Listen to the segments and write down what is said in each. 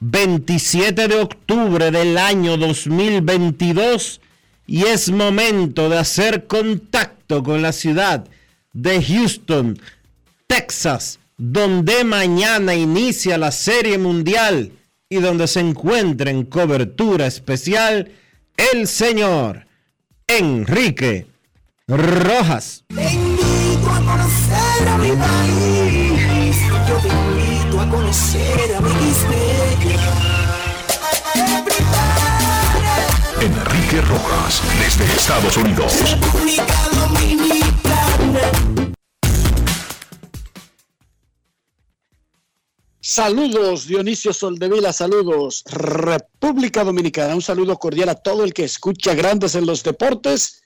27 de octubre del año 2022 y es momento de hacer contacto con la ciudad de Houston, Texas, donde mañana inicia la Serie Mundial y donde se encuentra en cobertura especial el señor Enrique Rojas. Yo te invito a conocer a mi Enrique Rojas, desde Estados Unidos. Saludos, Dionisio Soldevila, saludos, República Dominicana. Un saludo cordial a todo el que escucha Grandes en los Deportes.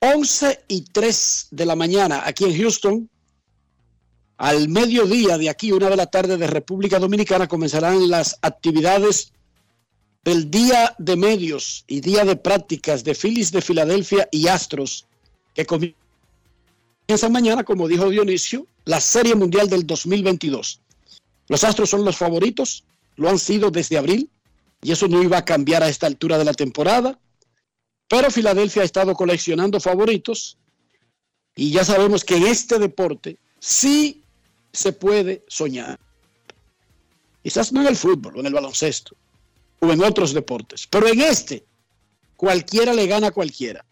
11 y 3 de la mañana aquí en Houston. Al mediodía de aquí, una de la tarde de República Dominicana, comenzarán las actividades del Día de Medios y Día de Prácticas de Phillies de Filadelfia y Astros, que comienza mañana, como dijo Dionisio, la Serie Mundial del 2022. Los Astros son los favoritos, lo han sido desde abril, y eso no iba a cambiar a esta altura de la temporada. Pero Filadelfia ha estado coleccionando favoritos, y ya sabemos que en este deporte sí se puede soñar. Quizás no en el fútbol o en el baloncesto o en otros deportes, pero en este cualquiera le gana a cualquiera.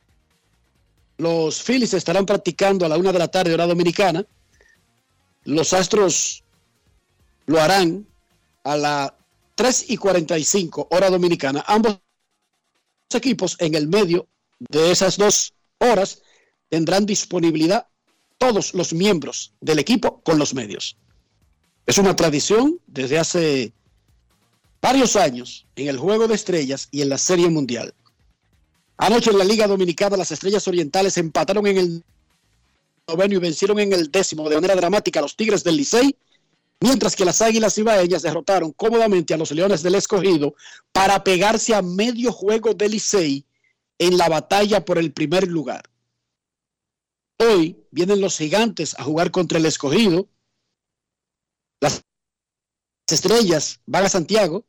Los Phillies estarán practicando a la una de la tarde hora dominicana. Los Astros lo harán a las 3 y 45 hora dominicana. Ambos equipos en el medio de esas dos horas tendrán disponibilidad todos los miembros del equipo con los medios. Es una tradición desde hace varios años en el Juego de Estrellas y en la Serie Mundial. Anoche en la Liga Dominicana las Estrellas Orientales empataron en el noveno y vencieron en el décimo de manera dramática a los Tigres del Licey, mientras que las Águilas Ibaeñas derrotaron cómodamente a los Leones del Escogido para pegarse a medio juego del Licey en la batalla por el primer lugar. Hoy vienen los gigantes a jugar contra el escogido. Las estrellas van a Santiago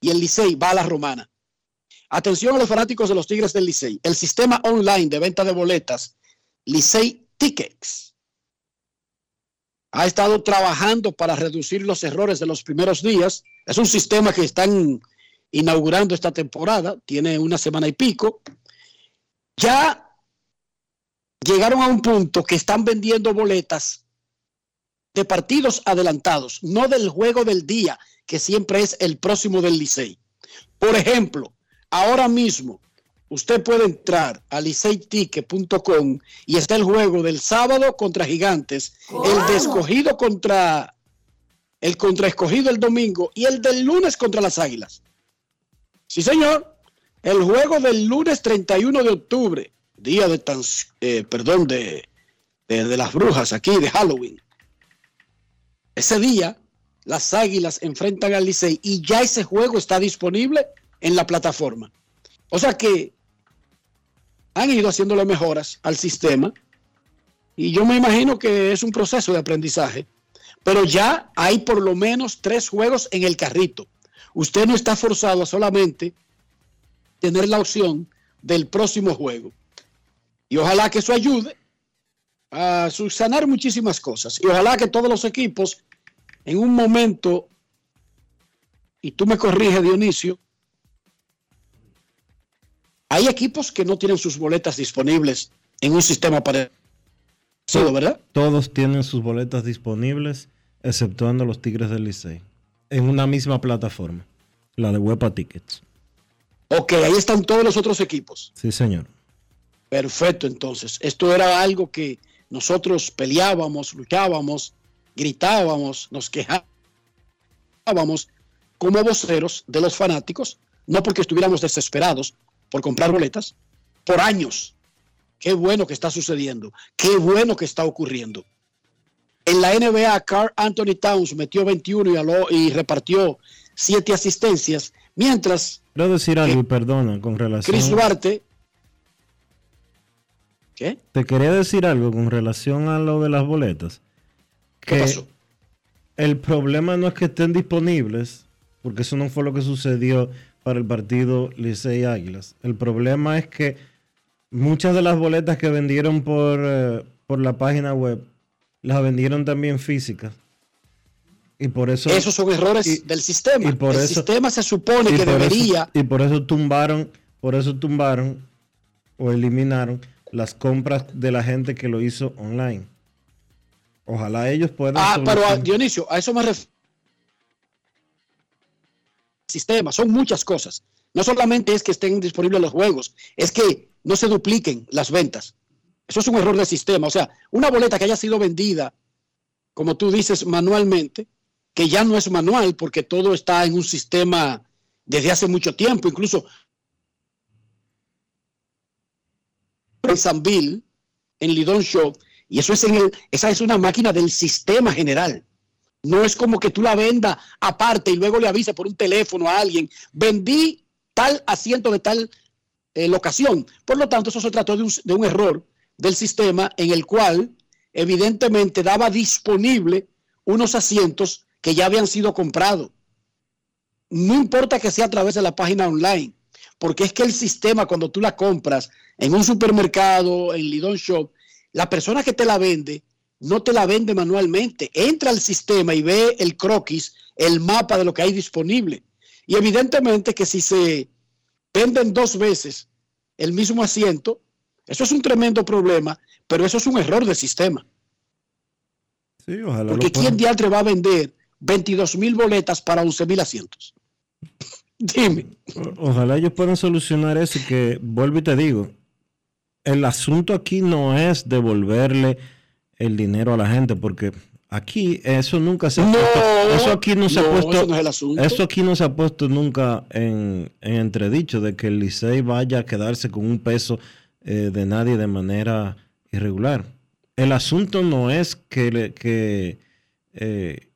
y el Licey va a la Romana. Atención a los fanáticos de los Tigres del Licey. El sistema online de venta de boletas, Licey Tickets, ha estado trabajando para reducir los errores de los primeros días. Es un sistema que están inaugurando esta temporada, tiene una semana y pico. Ya llegaron a un punto que están vendiendo boletas de partidos adelantados, no del juego del día, que siempre es el próximo del Licey. Por ejemplo, ahora mismo usted puede entrar a liceytique.com y está el juego del sábado contra Gigantes, el de escogido contra el contra escogido el domingo y el del lunes contra las Águilas. Sí, señor. El juego del lunes 31 de octubre, día de eh, perdón, de, de las brujas aquí, de Halloween. Ese día, las Águilas enfrentan al Licey y ya ese juego está disponible en la plataforma. O sea que han ido haciéndole mejoras al sistema y yo me imagino que es un proceso de aprendizaje, pero ya hay por lo menos tres juegos en el carrito. Usted no está forzado a solamente tener la opción del próximo juego. Y ojalá que eso ayude a subsanar muchísimas cosas. Y ojalá que todos los equipos en un momento, y tú me corriges Dionisio, hay equipos que no tienen sus boletas disponibles en un sistema parecido, ¿verdad? Todos tienen sus boletas disponibles, exceptuando los Tigres del Licey, en una misma plataforma, la de Wepa Tickets. Ok, ahí están todos los otros equipos. Sí, señor. Perfecto, entonces. Esto era algo que nosotros peleábamos, luchábamos, gritábamos, nos quejábamos como voceros de los fanáticos, no porque estuviéramos desesperados por comprar boletas, por años. Qué bueno que está sucediendo, qué bueno que está ocurriendo. En la NBA, Carl Anthony Towns metió 21 y, y repartió 7 asistencias, mientras Quiero decir algo, perdona, con relación. Chris Duarte. ¿Qué? Te quería decir algo con relación a lo de las boletas. ¿Qué pasó? El problema no es que estén disponibles, porque eso no fue lo que sucedió para el partido Licey Águilas. El problema es que muchas de las boletas que vendieron por, eh, por la página web las vendieron también físicas. Y por eso, Esos son errores del sistema. el sistema se supone que debería. y por eso tumbaron, por eso tumbaron o eliminaron las compras de la gente que lo hizo online. Ojalá ellos puedan. Ah, pero a, Dionisio, a eso me refiero. Sistema, son muchas cosas. No solamente es que estén disponibles los juegos, es que no se dupliquen las ventas. Eso es un error del sistema. O sea, una boleta que haya sido vendida, como tú dices, manualmente, que ya no es manual porque todo está en un sistema desde hace mucho tiempo, incluso en Sanville, en Lidon Show, y eso es en el, esa es una máquina del sistema general. No es como que tú la venda aparte y luego le avisa por un teléfono a alguien, vendí tal asiento de tal eh, locación. Por lo tanto, eso se trató de un, de un error del sistema en el cual evidentemente daba disponible unos asientos que ya habían sido comprados. No importa que sea a través de la página online, porque es que el sistema cuando tú la compras en un supermercado, en Lidon Shop, la persona que te la vende no te la vende manualmente, entra al sistema y ve el croquis, el mapa de lo que hay disponible. Y evidentemente que si se venden dos veces el mismo asiento, eso es un tremendo problema, pero eso es un error del sistema. Sí, ojalá Porque ¿quién diantre va a vender 22 mil boletas para 11 mil asientos. Dime. ojalá ellos puedan solucionar eso y que, vuelvo y te digo, el asunto aquí no es devolverle el dinero a la gente, porque aquí eso nunca se ha puesto, eso aquí no se ha puesto, eso, aquí no se ha puesto nunca en, entredicho de que el Licey vaya a quedarse con un peso eh, de nadie de manera irregular. El asunto no es que, que eh,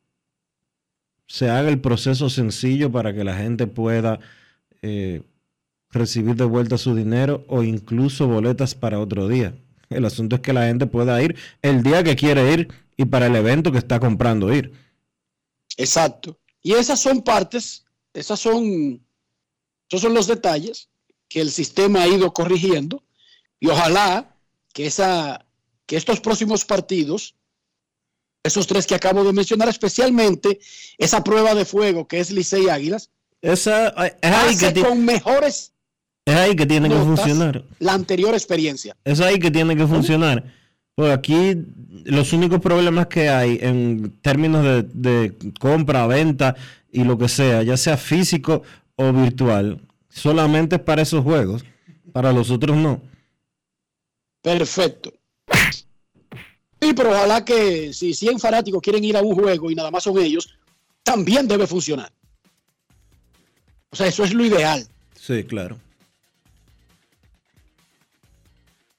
se haga el proceso sencillo para que la gente pueda eh, recibir de vuelta su dinero o incluso boletas para otro día. El asunto es que la gente pueda ir el día que quiere ir y para el evento que está comprando ir. Exacto. Y esas son partes, esas son, esos son los detalles que el sistema ha ido corrigiendo y ojalá que, esa, que estos próximos partidos esos tres que acabo de mencionar, especialmente esa prueba de fuego que es Licey Águilas, esa es que con mejores es ahí que tiene que funcionar la anterior experiencia. Es ahí que tiene que funcionar, Pues aquí los únicos problemas que hay en términos de, de compra, venta y lo que sea, ya sea físico o virtual, solamente es para esos juegos. Para los otros no. Perfecto. Sí, pero ojalá que si 100 fanáticos quieren ir a un juego y nada más son ellos, también debe funcionar. O sea, eso es lo ideal. Sí, claro.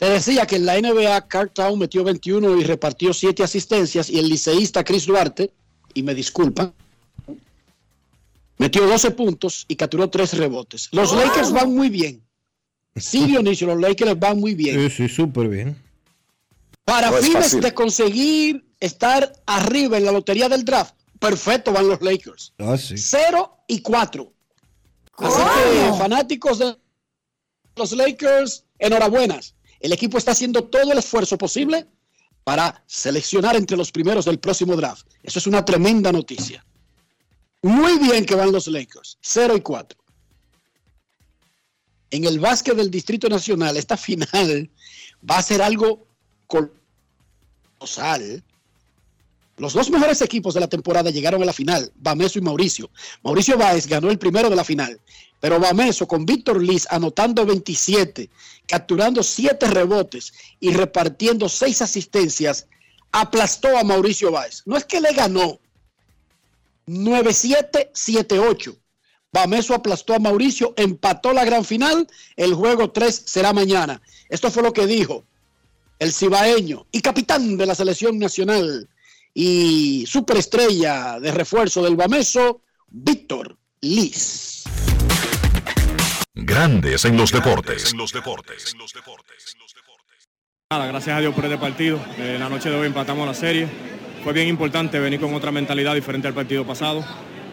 Te decía que en la NBA Carl Town metió 21 y repartió 7 asistencias y el liceísta Chris Duarte, y me disculpan, metió 12 puntos y capturó 3 rebotes. Los Lakers van muy bien. Sí, Dionisio, los Lakers van muy bien. Sí, sí, súper bien. Para No fines de conseguir estar arriba en la lotería del draft, perfecto van los Lakers. Ah, sí. 0 y 4. Así que, fanáticos de los Lakers, enhorabuenas. El equipo está haciendo todo el esfuerzo posible para seleccionar entre los primeros del próximo draft. Eso es una tremenda noticia. Muy bien que van los Lakers, 0 y 4. En el básquet del Distrito Nacional, esta final va a ser algo colosal. Los dos mejores equipos de la temporada llegaron a la final, Bameso y Mauricio. Mauricio Báez ganó el primero de la final, pero Bameso con Víctor Liz anotando 27, capturando 7 rebotes y repartiendo 6 asistencias, aplastó a Mauricio Báez. No es que le ganó, 9-7, 7-8. Bameso aplastó a Mauricio, empató la gran final, el juego 3 será mañana. Esto fue lo que dijo el cibaeño y capitán de la selección nacional y superestrella de refuerzo del Bameso, Víctor Liz. Grandes en los deportes. Nada, gracias a Dios por este partido. Eh, la noche de hoy empatamos la serie. Fue bien importante venir con otra mentalidad diferente al partido pasado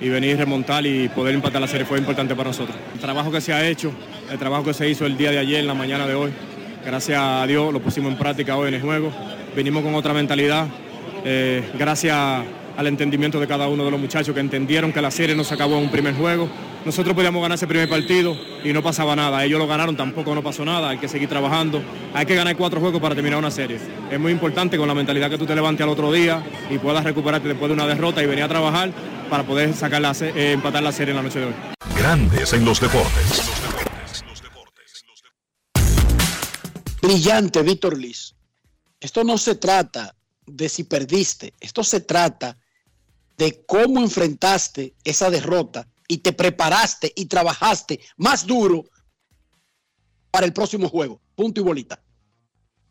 y venir a remontar y poder empatar la serie fue importante para nosotros. El trabajo que se ha hecho, el trabajo que se hizo el día de ayer, en la mañana de hoy, gracias a Dios lo pusimos en práctica hoy en el juego. Venimos con otra mentalidad, eh, gracias al entendimiento de cada uno de los muchachos que entendieron que la serie no se acabó en un primer juego. Nosotros podíamos ganar ese primer partido y no pasaba nada. Ellos lo ganaron, tampoco no pasó nada. Hay que seguir trabajando. Hay que ganar cuatro juegos para terminar una serie. Es muy importante con la mentalidad que tú te levantes al otro día y puedas recuperarte después de una derrota y venir a trabajar para poder sacar la, eh, empatar la serie en la noche de hoy. Grandes en los deportes. Brillante, Víctor Liz. Esto no se trata de si perdiste, esto se trata de cómo enfrentaste esa derrota y te preparaste y trabajaste más duro para el próximo juego. Punto y bolita.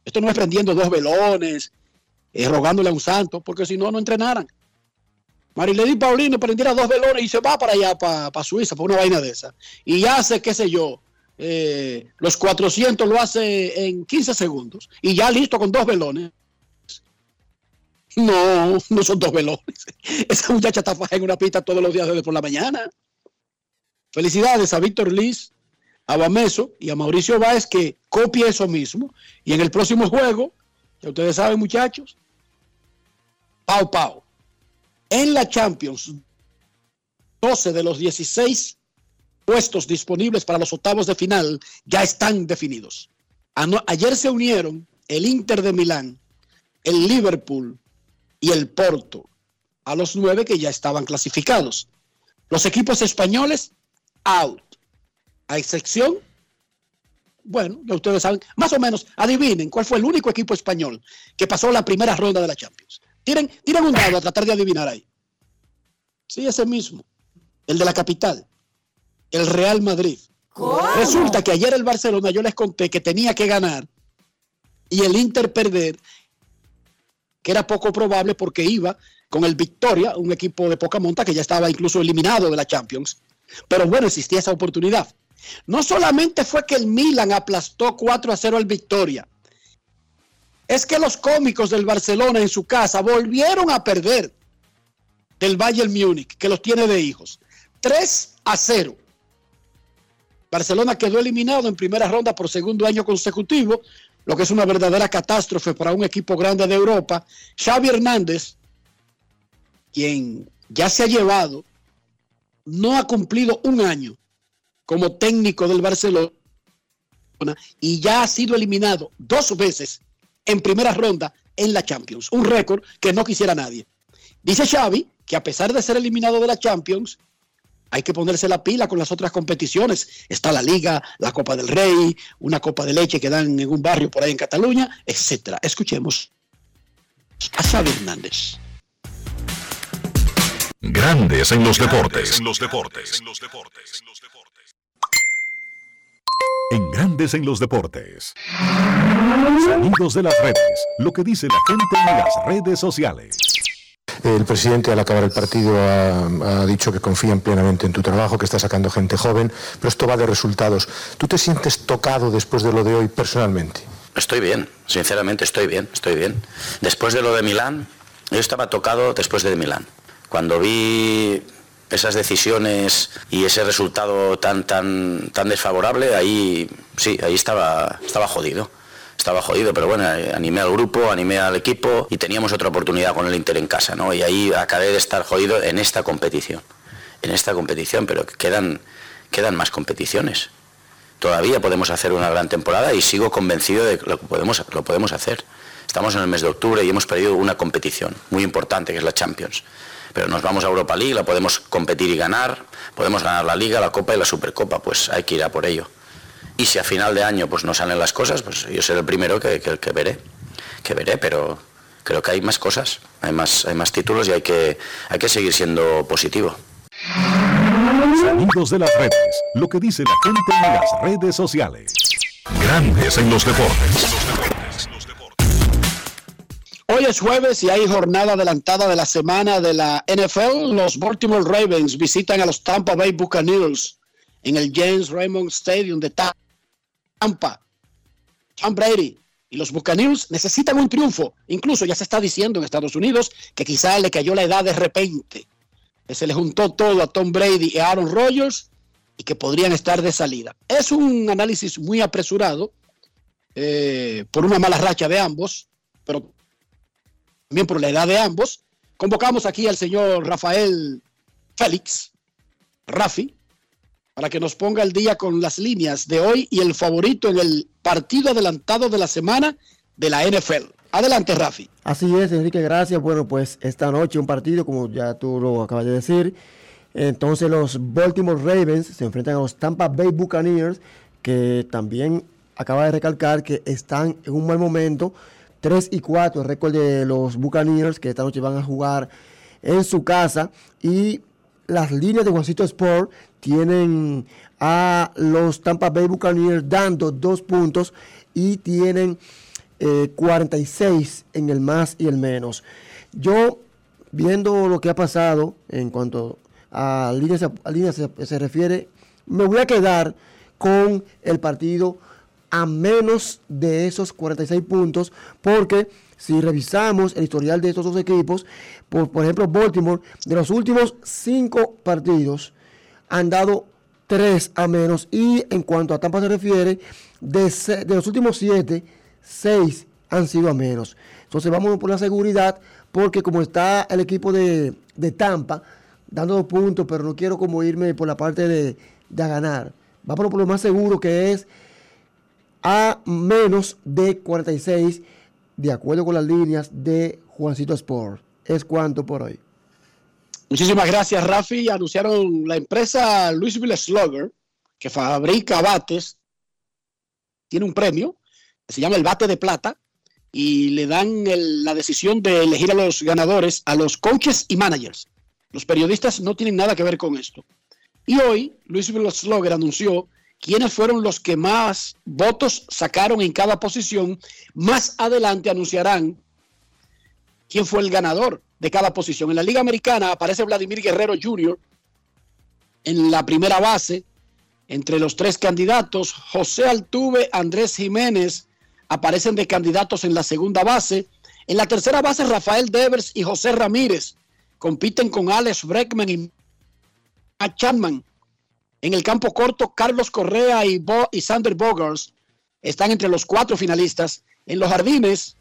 Esto no es prendiendo dos velones, eh, rogándole a un santo, porque si no, no entrenaran. Marilady Paulino prendiera dos velones y se va para allá, para, para Suiza, por una vaina de esa. Y ya hace, qué sé yo, eh, los 400 lo hace en 15 segundos. Y ya listo con dos velones. No, no son dos velones. Esa muchacha está en una pista todos los días desde por la mañana. Felicidades a Víctor Liz, a Bameso y a Mauricio Báez que copie eso mismo. Y en el próximo juego, ya ustedes saben, muchachos, Pau Pau. En la Champions, 12 de los 16 puestos disponibles para los octavos de final ya están definidos. Ayer se unieron el Inter de Milán, el Liverpool y el Porto a los nueve que ya estaban clasificados. Los equipos españoles, out. A excepción, bueno, ya ustedes saben, más o menos, adivinen cuál fue el único equipo español que pasó la primera ronda de la Champions. Tiren, tiren un dado a tratar de adivinar ahí. Sí, ese mismo, el de la capital, el Real Madrid. Resulta que ayer el Barcelona yo les conté que tenía que ganar y el Inter perder, que era poco probable porque iba con el Victoria, un equipo de poca monta que ya estaba incluso eliminado de la Champions. Pero bueno, existía esa oportunidad. No solamente fue que el Milan aplastó 4 a 0 al Victoria, es que los cómicos del Barcelona en su casa volvieron a perder del Bayern Múnich, que los tiene de hijos. 3 a 0. Barcelona quedó eliminado en primera ronda por segundo año consecutivo, lo que es una verdadera catástrofe para un equipo grande de Europa. Xavi Hernández, quien ya se ha llevado, no ha cumplido un año como técnico del Barcelona y ya ha sido eliminado dos veces en primera ronda en la Champions. Un récord que no quisiera nadie. Dice Xavi que a pesar de ser eliminado de la Champions, hay que ponerse la pila con las otras competiciones. Está la Liga, la Copa del Rey, una copa de leche que dan en un barrio por ahí en Cataluña, etcétera. Escuchemos a Xavi Hernández. Grandes en los deportes. En los deportes. En los deportes. En Grandes en los deportes. Sonidos de las redes. Lo que dice la gente en las redes sociales. El presidente al acabar el partido ha, dicho que confían plenamente en tu trabajo, que está sacando gente joven, pero esto va de resultados. ¿Tú te sientes tocado después de lo de hoy personalmente? Estoy bien, sinceramente estoy bien, estoy bien. Después de lo de Milán, yo estaba tocado después de Milán. Cuando vi esas decisiones y ese resultado tan tan tan desfavorable, ahí sí, ahí estaba estaba jodido estaba jodido, pero bueno, eh, animé al grupo, animé al equipo y teníamos otra oportunidad con el Inter en casa, ¿no? Y ahí acabé de estar jodido en esta competición, en esta competición, pero quedan, quedan más competiciones. Todavía podemos hacer una gran temporada y sigo convencido de que lo podemos, lo podemos hacer. Estamos en el mes de octubre y hemos perdido una competición muy importante que es la Champions. Pero nos vamos a Europa League, la podemos competir y ganar, podemos ganar la Liga, la Copa y la Supercopa, pues hay que ir a por ello. Y si a final de año pues no salen las cosas, pues yo seré el primero que, que, veré, que veré, pero creo que hay más cosas, hay más, hay más títulos y hay que, hay que seguir siendo positivo. Sonidos de las redes, lo que dice la gente en las redes sociales. Grandes en los deportes. Hoy es jueves y hay jornada adelantada de la semana de la NFL. Los Baltimore Ravens visitan a los Tampa Bay Buccaneers en el James Raymond Stadium de Tampa Tampa, Tom Brady y los Buccaneers necesitan un triunfo. Incluso ya se está diciendo en Estados Unidos que quizá le cayó la edad de repente. Que se le juntó todo a Tom Brady y a Aaron Rodgers y que podrían estar de salida. Es un análisis muy apresurado eh, por una mala racha de ambos, pero también por la edad de ambos. Convocamos aquí al señor Rafael Félix, Rafi, para que nos ponga el día con las líneas de hoy y el favorito en el partido adelantado de la semana de la NFL. Adelante, Rafi. Así es, Enrique, gracias. Bueno, pues esta noche un partido, como ya tú lo acabas de decir. Entonces los Baltimore Ravens se enfrentan a los Tampa Bay Buccaneers, que también acaba de recalcar que están en un mal momento. 3 y 4, el récord de los Buccaneers, que esta noche van a jugar en su casa. Y las líneas de Juancito Sport tienen a los Tampa Bay Buccaneers dando dos puntos y tienen 46 eh, en el más y el menos. Yo, viendo lo que ha pasado en cuanto a líneas, a líneas se, se refiere, me voy a quedar con el partido a menos de esos 46 puntos, porque si revisamos el historial de estos dos equipos, por, por ejemplo, Baltimore, de los últimos cinco partidos, han dado tres a menos. Y en cuanto a Tampa se refiere, de, los últimos siete, seis han sido a menos. Entonces vamos por la seguridad, porque como está el equipo de, Tampa, dando dos puntos, pero no quiero como irme por la parte de, de ganar. Vamos por lo más seguro que es a menos de 46, de acuerdo con las líneas de Juancito Sport. Es cuanto por hoy. Muchísimas gracias, Rafi. Anunciaron la empresa Louisville Slugger, que fabrica bates, tiene un premio, que se llama el bate de plata, y le dan la decisión de elegir a los ganadores, a los coaches y managers. Los periodistas no tienen nada que ver con esto. Y hoy, Louisville Slugger anunció quiénes fueron los que más votos sacaron en cada posición. Más adelante anunciarán quién fue el ganador de cada posición. En la Liga Americana aparece Vladimir Guerrero Jr. en la primera base. Entre los tres candidatos, José Altuve, Andrés Jiménez aparecen de candidatos en la segunda base. En la tercera base, Rafael Devers y José Ramírez compiten con Alex Breckman y Matt Chapman. En el campo corto, Carlos Correa y, Bo y Sander Bogars están entre los cuatro finalistas. En los jardines,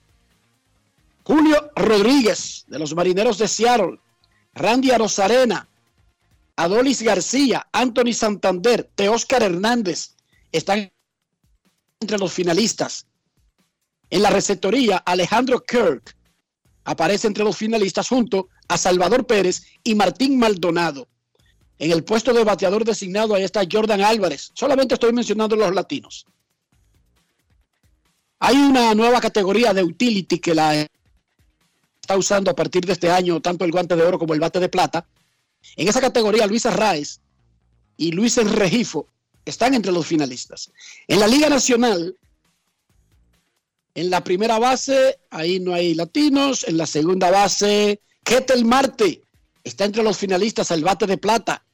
Julio Rodríguez de los Marineros de Seattle, Randy Arozarena, Adolis García, Anthony Santander, Teóscar Hernández están entre los finalistas. En la receptoría, Alejandro Kirk aparece entre los finalistas junto a Salvador Pérez y Martín Maldonado. En el puesto de bateador designado, ahí está Jordan Álvarez. Solamente estoy mencionando los latinos. Hay una nueva categoría de utility que la está usando a partir de este año, tanto el guante de oro como el bate de plata. En esa categoría, Luis Arraez y Luis Regifo están entre los finalistas. En la Liga Nacional, en la primera base, ahí no hay latinos. En la segunda base, Ketel Marte está entre los finalistas al bate de plata.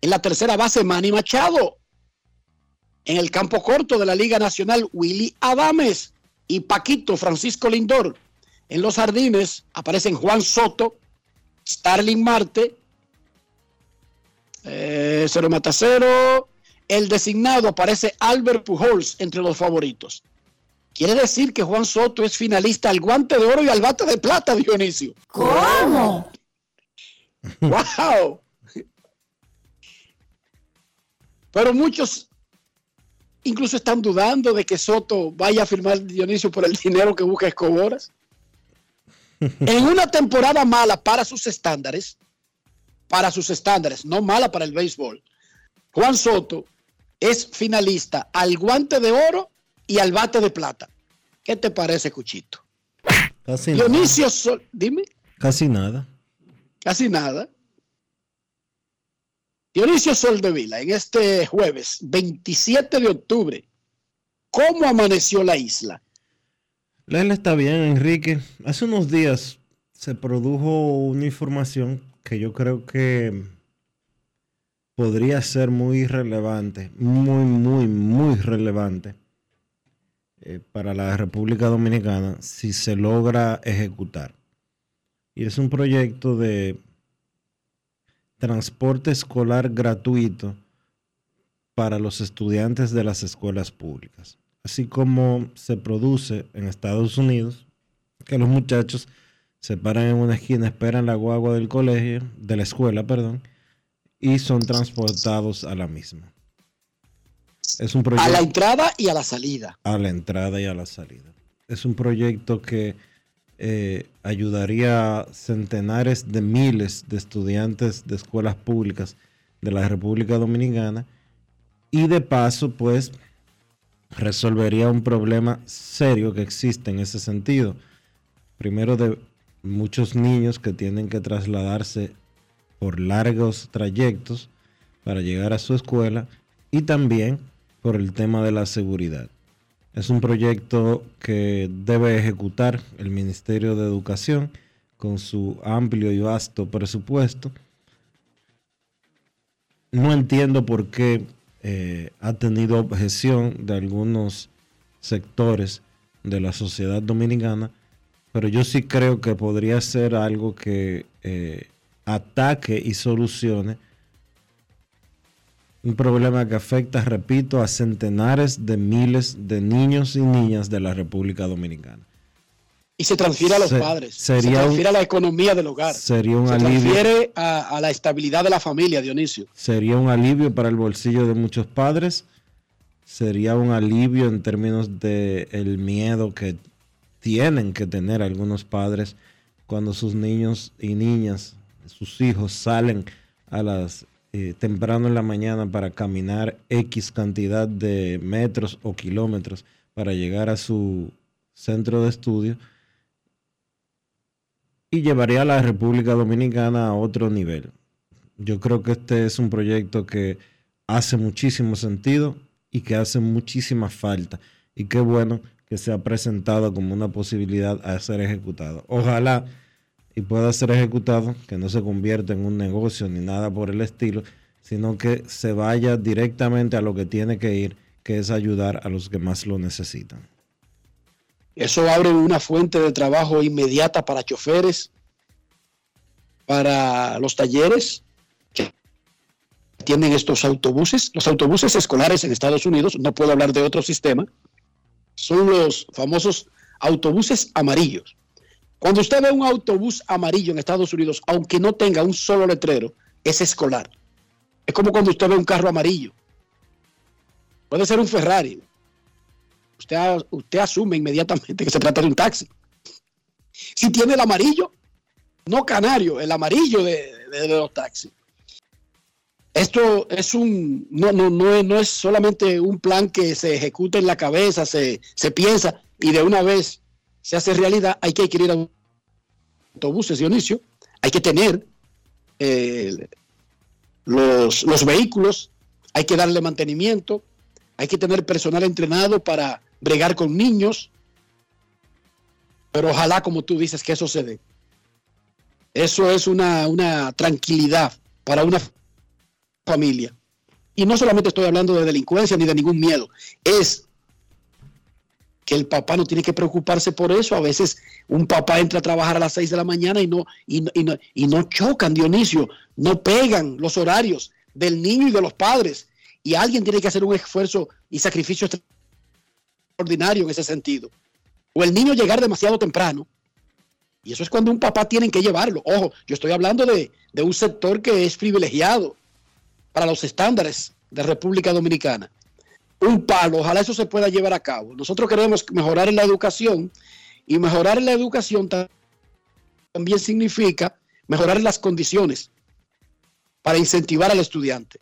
En la tercera base, Manny Machado. En el campo corto de la Liga Nacional, Willy Adames y Paquito Francisco Lindor. En los jardines aparecen Juan Soto, Starling Marte, eh, Cero Matacero. El designado aparece Albert Pujols entre los favoritos. Quiere decir que Juan Soto es finalista al guante de oro y al bate de plata, Dionisio. ¿Cómo? ¡Wow! Pero muchos incluso están dudando de que Soto vaya a firmar Dionisio por el dinero que busca Escoboras. En una temporada mala para sus estándares, para sus estándares, no mala para el béisbol, Juan Soto es finalista al guante de oro y al bate de plata. ¿Qué te parece, Cuchito? Casi Dionisio Sol, dime. Casi nada. Casi nada. Dionisio Soldevila, en este jueves 27 de octubre, ¿cómo amaneció la isla? La isla está bien, Enrique. Hace unos días se produjo una información que yo creo que podría ser muy relevante, muy, muy, muy relevante eh, para la República Dominicana si se logra ejecutar. Y es un proyecto de transporte escolar gratuito para los estudiantes de las escuelas públicas. Así como se produce en Estados Unidos, que los muchachos se paran en una esquina, esperan la guagua del colegio, de la escuela, perdón, y son transportados a la misma. Es un proyecto, A la entrada y a la salida. a la entrada y a la salida. Es un proyecto que eh, ayudaría a centenares de miles de estudiantes de escuelas públicas de la República Dominicana y de paso pues resolvería un problema serio que existe en ese sentido. Primero de muchos niños que tienen que trasladarse por largos trayectos para llegar a su escuela y también por el tema de la seguridad. Es un proyecto que debe ejecutar el Ministerio de Educación con su amplio y vasto presupuesto. No entiendo por qué eh, ha tenido objeción de algunos sectores de la sociedad dominicana, pero yo sí creo que podría ser algo que eh, ataque y solucione un problema que afecta, repito, a centenares de miles de niños y niñas de la República Dominicana. Y se transfiere a los Se- padres. sería se transfiere un- a la economía del hogar. Sería un se alivio. transfiere a, a la estabilidad de la familia, Dionisio. sería un alivio para el bolsillo de muchos padres, sería un alivio en términos de el miedo que tienen que tener algunos padres cuando sus niños y niñas, sus hijos salen a las eh, temprano en la mañana para caminar X cantidad de metros o kilómetros para llegar a su centro de estudio y llevaría a la República Dominicana a otro nivel. Yo creo que este es un proyecto que hace muchísimo sentido y que hace muchísima falta. Y qué bueno que se ha presentado como una posibilidad a ser ejecutado. Ojalá y pueda ser ejecutado, que no se convierta en un negocio ni nada por el estilo, sino que se vaya directamente a lo que tiene que ir, que es ayudar a los que más lo necesitan. Eso abre una fuente de trabajo inmediata para choferes, para los talleres que tienen estos autobuses. Los autobuses escolares en Estados Unidos, no puedo hablar de otro sistema, son los famosos autobuses amarillos. Cuando usted ve un autobús amarillo en Estados Unidos, aunque no tenga un solo letrero, es escolar. Es como cuando usted ve un carro amarillo. Puede ser un Ferrari, usted, usted asume inmediatamente que se trata de un taxi. Si tiene el amarillo, no canario, el amarillo de, los taxis. Esto es un, no, no, no, no es solamente un plan que se ejecuta en la cabeza, se, se piensa y de una vez se hace realidad. Hay que adquirir autobuses, Dionisio, hay que tener eh, los, los vehículos, hay que darle mantenimiento, hay que tener personal entrenado para bregar con niños, pero ojalá, como tú dices, que eso se dé. Eso es una, una tranquilidad para una familia. Y no solamente estoy hablando de delincuencia ni de ningún miedo, es que el papá no tiene que preocuparse por eso. A veces un papá entra a trabajar a las 6 de la mañana y no, y no, y no, y no chocan, Dionisio, no pegan los horarios del niño y de los padres. Y alguien tiene que hacer un esfuerzo y sacrificio extraordinario en ese sentido. O el niño llegar demasiado temprano. Y eso es cuando un papá tiene que llevarlo. Ojo, yo estoy hablando de, de un sector que es privilegiado para los estándares de República Dominicana. Un palo, ojalá eso se pueda llevar a cabo. Nosotros queremos mejorar la educación y mejorar la educación también significa mejorar las condiciones para incentivar al estudiante.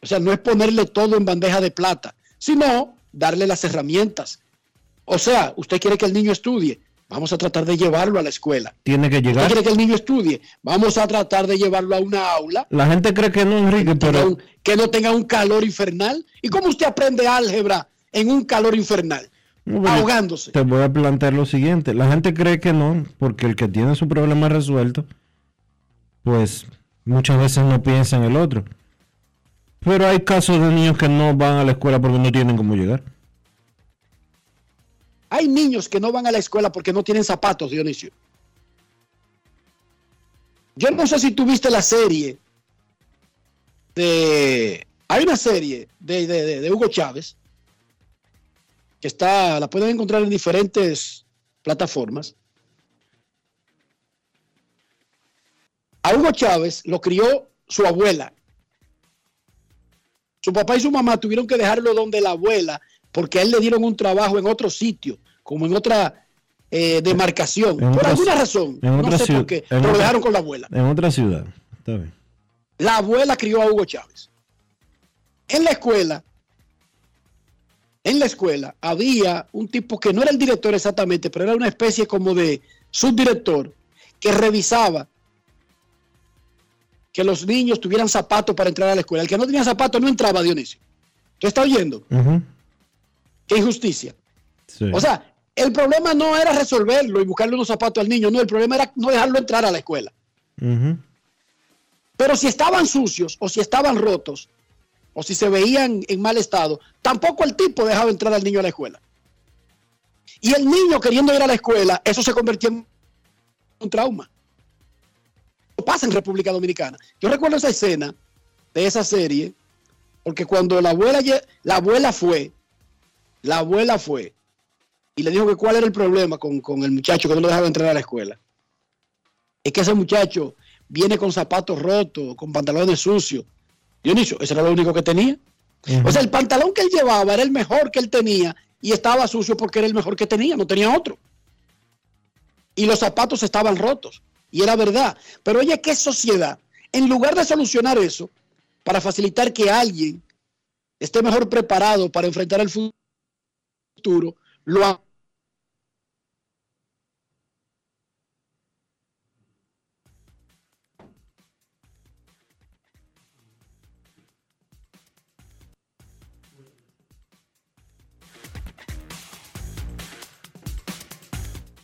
O sea, no es ponerle todo en bandeja de plata, sino darle las herramientas. O sea, usted quiere que el niño estudie, vamos a tratar de llevarlo a la escuela. Tiene que llegar. ¿Usted quiere que el niño estudie? Vamos a tratar de llevarlo a una aula. La gente cree que no, Enrique, pero... Un, que no tenga un calor infernal. ¿Y cómo usted aprende álgebra en un calor infernal? No, ahogándose. Te voy a plantear lo siguiente. La gente cree que no, porque el que tiene su problema resuelto, pues muchas veces no piensa en el otro. Pero hay casos de niños que no van a la escuela porque no tienen cómo llegar. Hay niños que no van a la escuela porque no tienen zapatos, Dionisio. Yo no sé si tuviste la serie de... Hay una serie de, de, de, Hugo Chávez que está, la pueden encontrar en diferentes plataformas. A Hugo Chávez lo crió su abuela. Su papá y su mamá tuvieron que dejarlo donde la abuela porque a él le dieron un trabajo en otro sitio, como en otra eh, demarcación. En por otra, alguna razón. no sé por qué. Pero lo dejaron con la abuela. En otra ciudad. Está bien. La abuela crió a Hugo Chávez. En la escuela, en la escuela había un tipo que no era el director exactamente, pero era una especie como de subdirector que revisaba que los niños tuvieran zapatos para entrar a la escuela. El que no tenía zapatos no entraba, Dionisio. ¿Tú estás oyendo? Uh -huh. Qué injusticia. Sí. O sea, el problema no era resolverlo y buscarle unos zapatos al niño, no, el problema era no dejarlo entrar a la escuela. Uh -huh. Pero si estaban sucios o si estaban rotos o si se veían en mal estado, tampoco el tipo dejaba entrar al niño a la escuela. Y el niño queriendo ir a la escuela, eso se convirtió en un trauma. Pasa en República Dominicana. Yo recuerdo esa escena de esa serie, porque cuando la abuela, la abuela fue, la abuela fue y le dijo que cuál era el problema con, con, el muchacho que no lo dejaba entrar a la escuela. Es que ese muchacho viene con zapatos rotos, con pantalones sucios. Dionisio, ese era lo único que tenía. Uh -huh. O sea, el pantalón que él llevaba era el mejor que él tenía y estaba sucio porque era el mejor que tenía, no tenía otro. Y los zapatos estaban rotos. Y era verdad. Pero oye, ¿qué sociedad? En lugar de solucionar eso, para facilitar que alguien esté mejor preparado para enfrentar el futuro, lo ha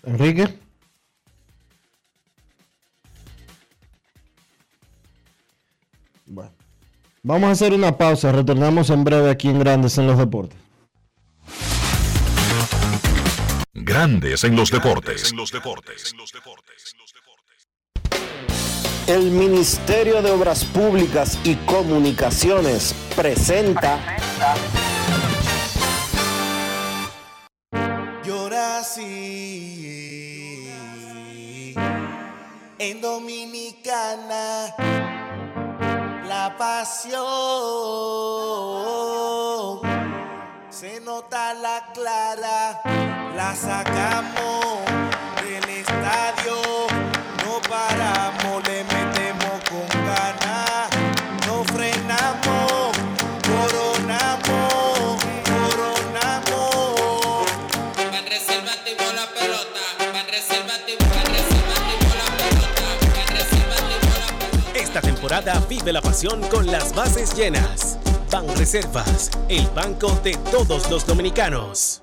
Enrique. Vamos a hacer una pausa. Retornamos en breve aquí en Grandes en los Deportes. Grandes en los deportes. El Ministerio de Obras Públicas y Comunicaciones presenta. Llora así en Dominicana la pasión. Se nota la clase cara, la sacamos del estadio, no paramos, le metemos con ganas, no frenamos, coronamos, coronamos. Pan reservativo la pelota, pan reservativo, reservativo Esta temporada vive la pasión con las bases llenas. Ban Reservas, el banco de todos los dominicanos.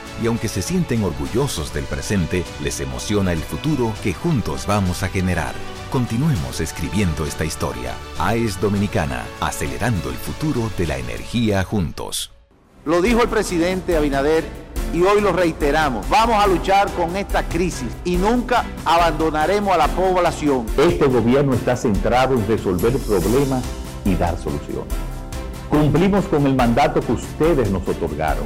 Y aunque se sienten orgullosos del presente, les emociona el futuro que juntos vamos a generar. Continuemos escribiendo esta historia. AES Dominicana, acelerando el futuro de la energía juntos. Lo dijo el presidente Abinader y hoy lo reiteramos. Vamos a luchar con esta crisis y nunca abandonaremos a la población. Este gobierno está centrado en resolver problemas y dar soluciones. Cumplimos con el mandato que ustedes nos otorgaron.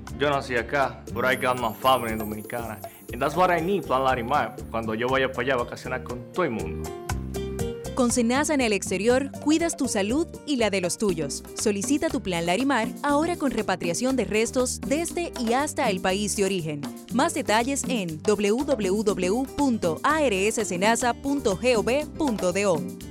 yo nací acá, but I got my family dominicana. And that's what I need, Plan Larimar, cuando yo vaya para allá a vacacionar con todo el mundo. Con Senasa en el exterior, cuidas tu salud y la de los tuyos. Solicita tu plan Larimar ahora con repatriación de restos desde y hasta el país de origen. Más detalles en www.arssenasa.gov.do.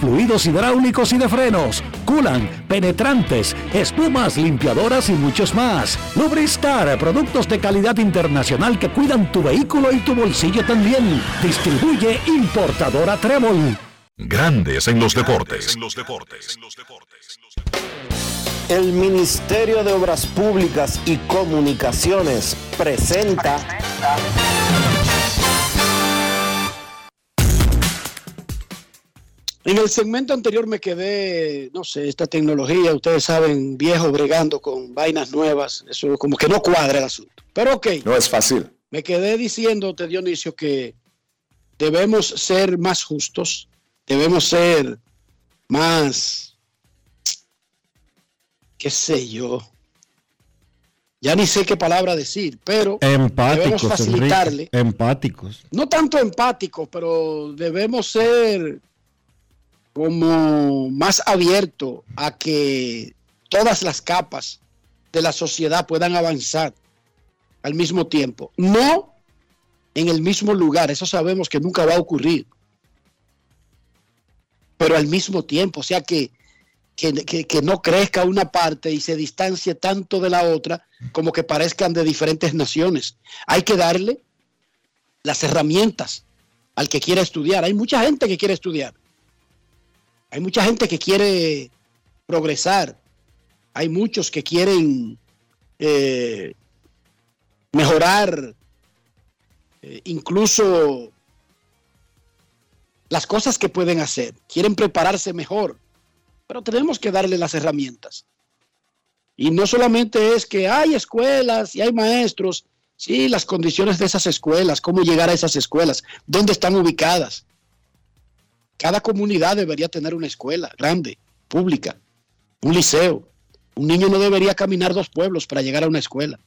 Fluidos hidráulicos y de frenos, culan, penetrantes, espumas, limpiadoras y muchos más. Lubristar, productos de calidad internacional que cuidan tu vehículo y tu bolsillo también. Distribuye importadora Trébol. Grandes en los deportes. El Ministerio de Obras Públicas y Comunicaciones presenta En el segmento anterior me quedé, no sé, esta tecnología, ustedes saben, viejo bregando con vainas nuevas, eso como que no cuadra el asunto. Pero ok. No es fácil. Me quedé diciéndote, Dionisio, que debemos ser más justos, debemos ser más, qué sé yo, ya ni sé qué palabra decir, pero debemos Empáticos, facilitarle, Enrique, empáticos. no tanto empáticos, pero debemos ser como más abiertos a que todas las capas de la sociedad puedan avanzar al mismo tiempo. No en el mismo lugar, eso sabemos que nunca va a ocurrir. Pero al mismo tiempo, o sea que, que, que- que no crezca una parte y se distancie tanto de la otra como que parezcan de diferentes naciones. Hay que darle las herramientas al que quiera estudiar. Hay mucha gente que quiere estudiar. Hay mucha gente que quiere progresar. Hay muchos que quieren eh, mejorar eh, incluso las cosas que pueden hacer. Quieren prepararse mejor. Pero tenemos que darle las herramientas. Y no solamente es que hay escuelas y hay maestros. Sí, las condiciones de esas escuelas, cómo llegar a esas escuelas, dónde están ubicadas. Cada comunidad debería tener una escuela grande, pública, un liceo. Un niño no debería caminar dos pueblos para llegar a una escuela.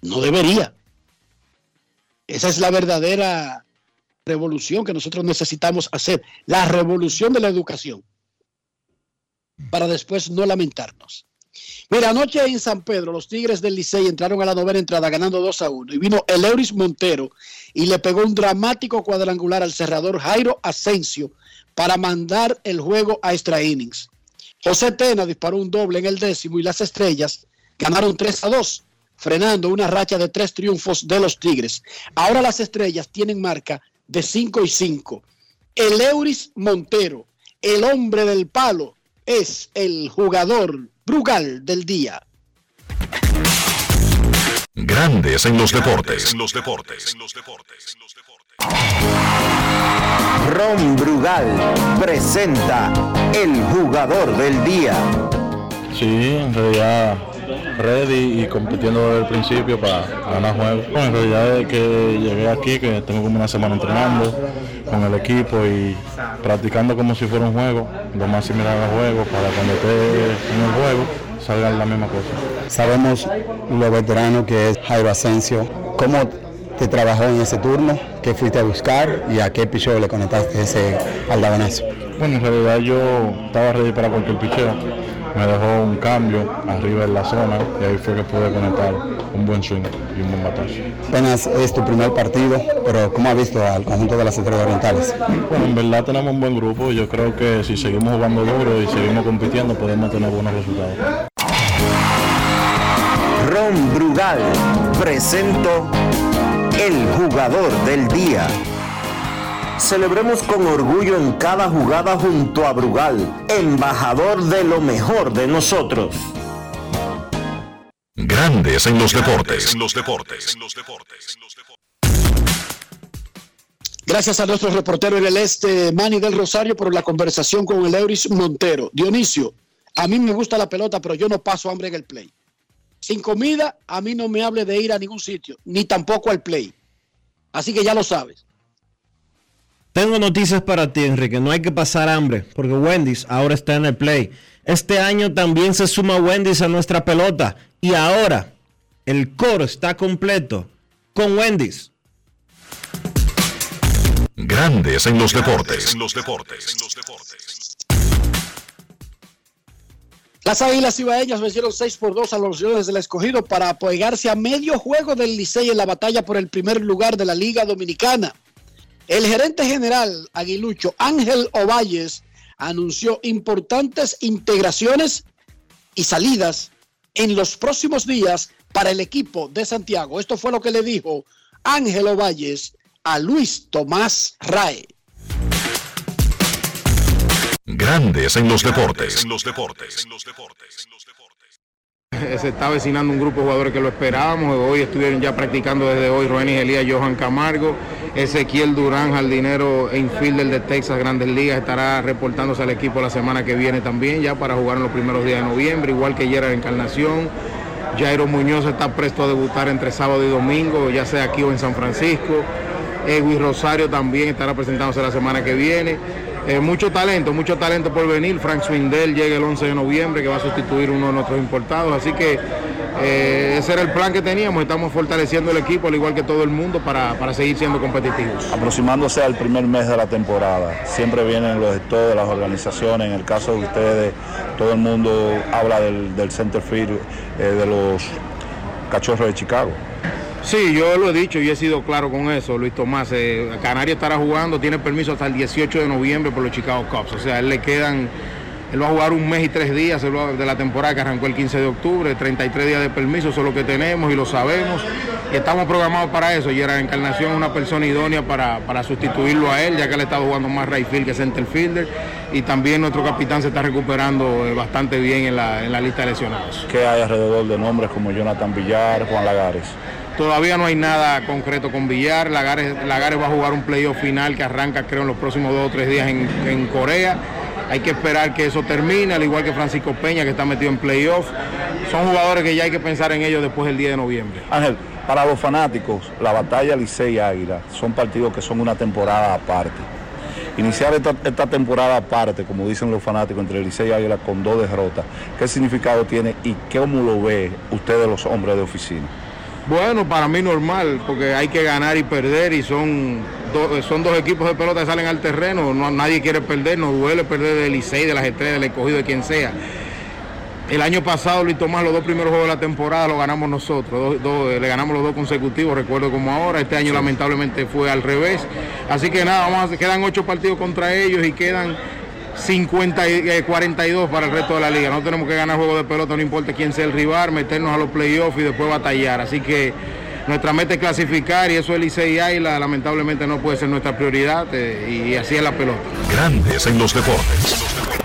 No debería. Esa es la verdadera revolución que nosotros necesitamos hacer. La revolución de la educación. Para después no lamentarnos. Mira, anoche en San Pedro, los Tigres del Licey entraron a la novena entrada ganando 2 a 1. Y vino el Euris Montero y le pegó un dramático cuadrangular al cerrador Jairo Asensio para mandar el juego a extra innings. José Tena disparó un doble en el décimo y las estrellas ganaron 3 a 2, frenando una racha de tres triunfos de los Tigres. Ahora las estrellas tienen marca de 5 y 5. El Euris Montero, el hombre del palo, es el jugador Brugal del día. Grandes en los deportes. En los deportes. Ron Brugal presenta el jugador del día. Sí, en realidad ready y compitiendo desde el principio para ganar juegos. Bueno, en realidad es que llegué aquí, que tengo como una semana entrenando con el equipo y practicando como si fuera un juego, lo más similar al juego, para cuando esté en el juego salgan la misma cosa. Sabemos lo veterano que es Jairo Asensio. ¿Cómo te trabajó en ese turno? ¿Qué fuiste a buscar y a qué picheo le conectaste ese aldabonazo? Bueno, en realidad yo estaba ready para cualquier picheo. Me dejó un cambio arriba en la zona y ahí fue que pude conectar un buen swing y un buen batazo. Apenas es tu primer partido, pero ¿cómo has visto al conjunto de las estrellas orientales? Bueno, en verdad tenemos un buen grupo y yo creo que si seguimos jugando duro y seguimos compitiendo podemos tener buenos resultados. Ron Brugal presento el jugador del día. Celebremos con orgullo en cada jugada junto a Brugal, embajador de lo mejor de nosotros. Grandes en los deportes. En los deportes. Gracias a nuestro reportero en el este, Manny del Rosario, por la conversación con el Euris Montero. Dionisio, a mí me gusta la pelota, pero yo no paso hambre en el play. Sin comida, a mí no me hable de ir a ningún sitio, ni tampoco al play. Así que ya lo sabes. Tengo noticias para ti, Enrique. No hay que pasar hambre, porque Wendy's ahora está en el play. Este año también se suma Wendy's a nuestra pelota. Y ahora, el coro está completo con Wendy's. Grandes en los deportes. En los deportes. Las Águilas Ibaeñas vencieron 6 por 2 a los Leones del Escogido para apoyarse a medio juego del Licey en la batalla por el primer lugar de la Liga Dominicana. El gerente general aguilucho Ángel Ovalles anunció importantes integraciones y salidas en los próximos días para el equipo de Santiago. Esto fue lo que le dijo Ángelo Valles a Luis Tomás Rae. Grandes en los deportes. Se está avecinando un grupo de jugadores que lo esperábamos. Hoy estuvieron ya practicando desde hoy Roenis Elías, Johan Camargo, Ezequiel Durán, jardinero e infielder de Texas Grandes Ligas, estará reportándose al equipo la semana que viene también, ya para jugar en los primeros días de noviembre, igual que Gerard Encarnación. Jairo Muñoz está presto a debutar entre sábado y domingo, ya sea aquí o en San Francisco. Edwin Rosario también estará presentándose la semana que viene. Eh, mucho talento, mucho talento por venir. Frank Swindell llega el 11 de noviembre, que va a sustituir uno de nuestros importados. Así que eh, ese era el plan que teníamos. Estamos fortaleciendo el equipo, al igual que todo el mundo, para, para seguir siendo competitivos. Aproximándose al primer mes de la temporada, siempre vienen los las organizaciones. En el caso de ustedes, todo el mundo habla del, del center field eh, de los cachorros de Chicago. Sí, yo lo he dicho y he sido claro con eso, Luis Tomás. Eh, Canario estará jugando, tiene permiso hasta el 18 de noviembre por los Chicago Cubs. O sea, él le quedan, él va a jugar un mes y tres días de la temporada que arrancó el 15 de octubre, 33 días de permiso, eso es lo que tenemos y lo sabemos. Y estamos programados para eso. Y era Encarnación una persona idónea para, para sustituirlo a él, ya que él ha estado jugando más right que center fielder. Y también nuestro capitán se está recuperando eh, bastante bien en la, en la lista de lesionados. ¿Qué hay alrededor de nombres como Jonathan Villar, Juan Lagares? Todavía no hay nada concreto con Villar. Lagares, Lagares va a jugar un playoff final que arranca creo en los próximos dos o tres días en, Corea. Hay que esperar que eso termine, al igual que Francisco Peña que está metido en playoff. Son jugadores que ya hay que pensar en ellos después del 10 de noviembre. Ángel, para los fanáticos, la batalla Licey Águila son partidos que son una temporada aparte. Iniciar esta, esta, temporada aparte, como dicen los fanáticos, entre Licey y Águila con dos derrotas, ¿qué significado tiene y cómo lo ve ustedes los hombres de oficina? Bueno, para mí normal, porque hay que ganar y perder y son, do, son dos equipos de pelota que salen al terreno, no, nadie quiere perder, nos duele perder del Licey, de las estrellas, del escogido, de quien sea. El año pasado, Luis Tomás, los dos primeros juegos de la temporada los ganamos nosotros, dos, dos, le ganamos los dos consecutivos, recuerdo como ahora, este año lamentablemente fue al revés. Así que nada, vamos a, quedan ocho partidos contra ellos y quedan 50 y 42 para el resto de la liga. No tenemos que ganar juego de pelota, no importa quién sea el rival, meternos a los playoffs y después batallar. Así que nuestra meta es clasificar y eso el Licey Ayla lamentablemente no puede ser nuestra prioridad eh, y así es la pelota. Grandes en los deportes.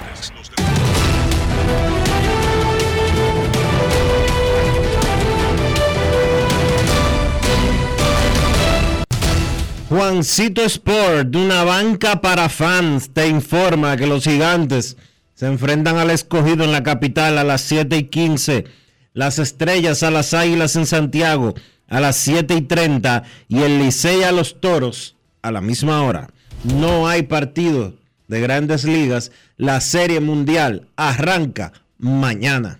Juancito Sport, de una banca para fans, te informa que los gigantes se enfrentan al escogido en la capital a las 7 y 15, las estrellas a las águilas en Santiago a las 7 y 30 y el Licey a los toros a la misma hora. No hay partido de grandes ligas, la serie mundial arranca mañana.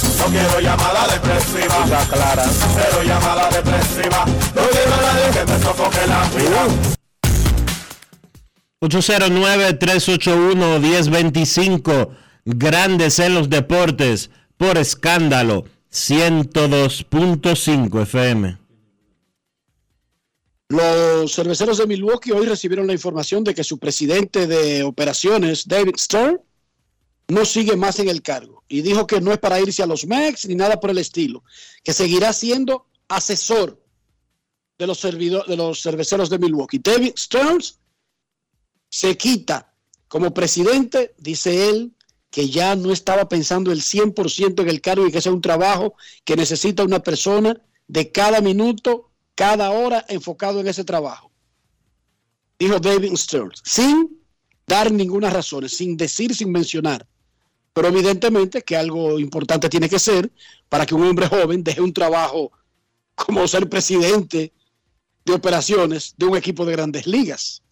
No quiero llamada depresiva. Está clara. Cero llamada depresiva. No quiero a nadie que me sofoque la vida. 809-381-1025. Grandes en los deportes. Por escándalo. 102.5 FM. Los cerveceros de Milwaukee hoy recibieron la información de que su presidente de operaciones, David Stern, no sigue más en el cargo y dijo que no es para irse a los Mex ni nada por el estilo, que seguirá siendo asesor de los, servidor, de los cerveceros de Milwaukee. David Stearns se quita como presidente, dice él, que ya no estaba pensando el 100% en el cargo y que sea un trabajo que necesita una persona de cada minuto, cada hora enfocado en ese trabajo. Dijo David Stearns, sin dar ninguna razón, sin decir, sin mencionar. Pero evidentemente que algo importante tiene que ser para que un hombre joven deje un trabajo como ser presidente de operaciones de un equipo de grandes ligas.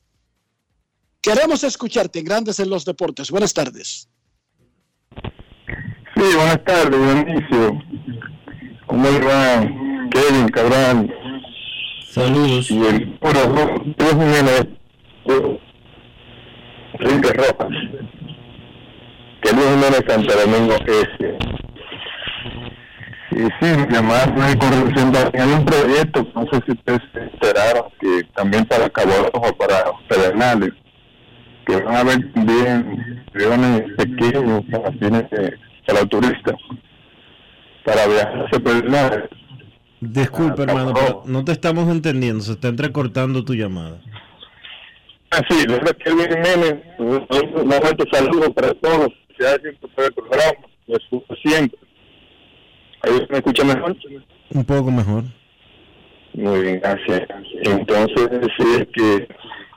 Queremos escucharte en Grandes en los Deportes. Buenas tardes. Sí, buenas tardes, Dionisio. ¿Cómo va Kevin Cabral? Saludos. Y el puro Dios Rojas. Que Luis Jiménez Santo Domingo Este. Y sí, mi llamada fue con relación a un proyecto, no sé si ustedes se enteraron, que también para Cabo Rojo, para Pedernales, que van a haber también aviones pequeños para fines de, para turistas, para viajar a Pedernales. Disculpe, hermano, pero no te estamos entendiendo, se está entrecortando tu llamada. Ah, sí, verdad que Luis Jiménez, un momento saludo para todos, ha siempre por el programa, lo escucho siempre. ¿Ahí me escucha mejor? Un poco mejor. Muy bien, gracias. Entonces, decir que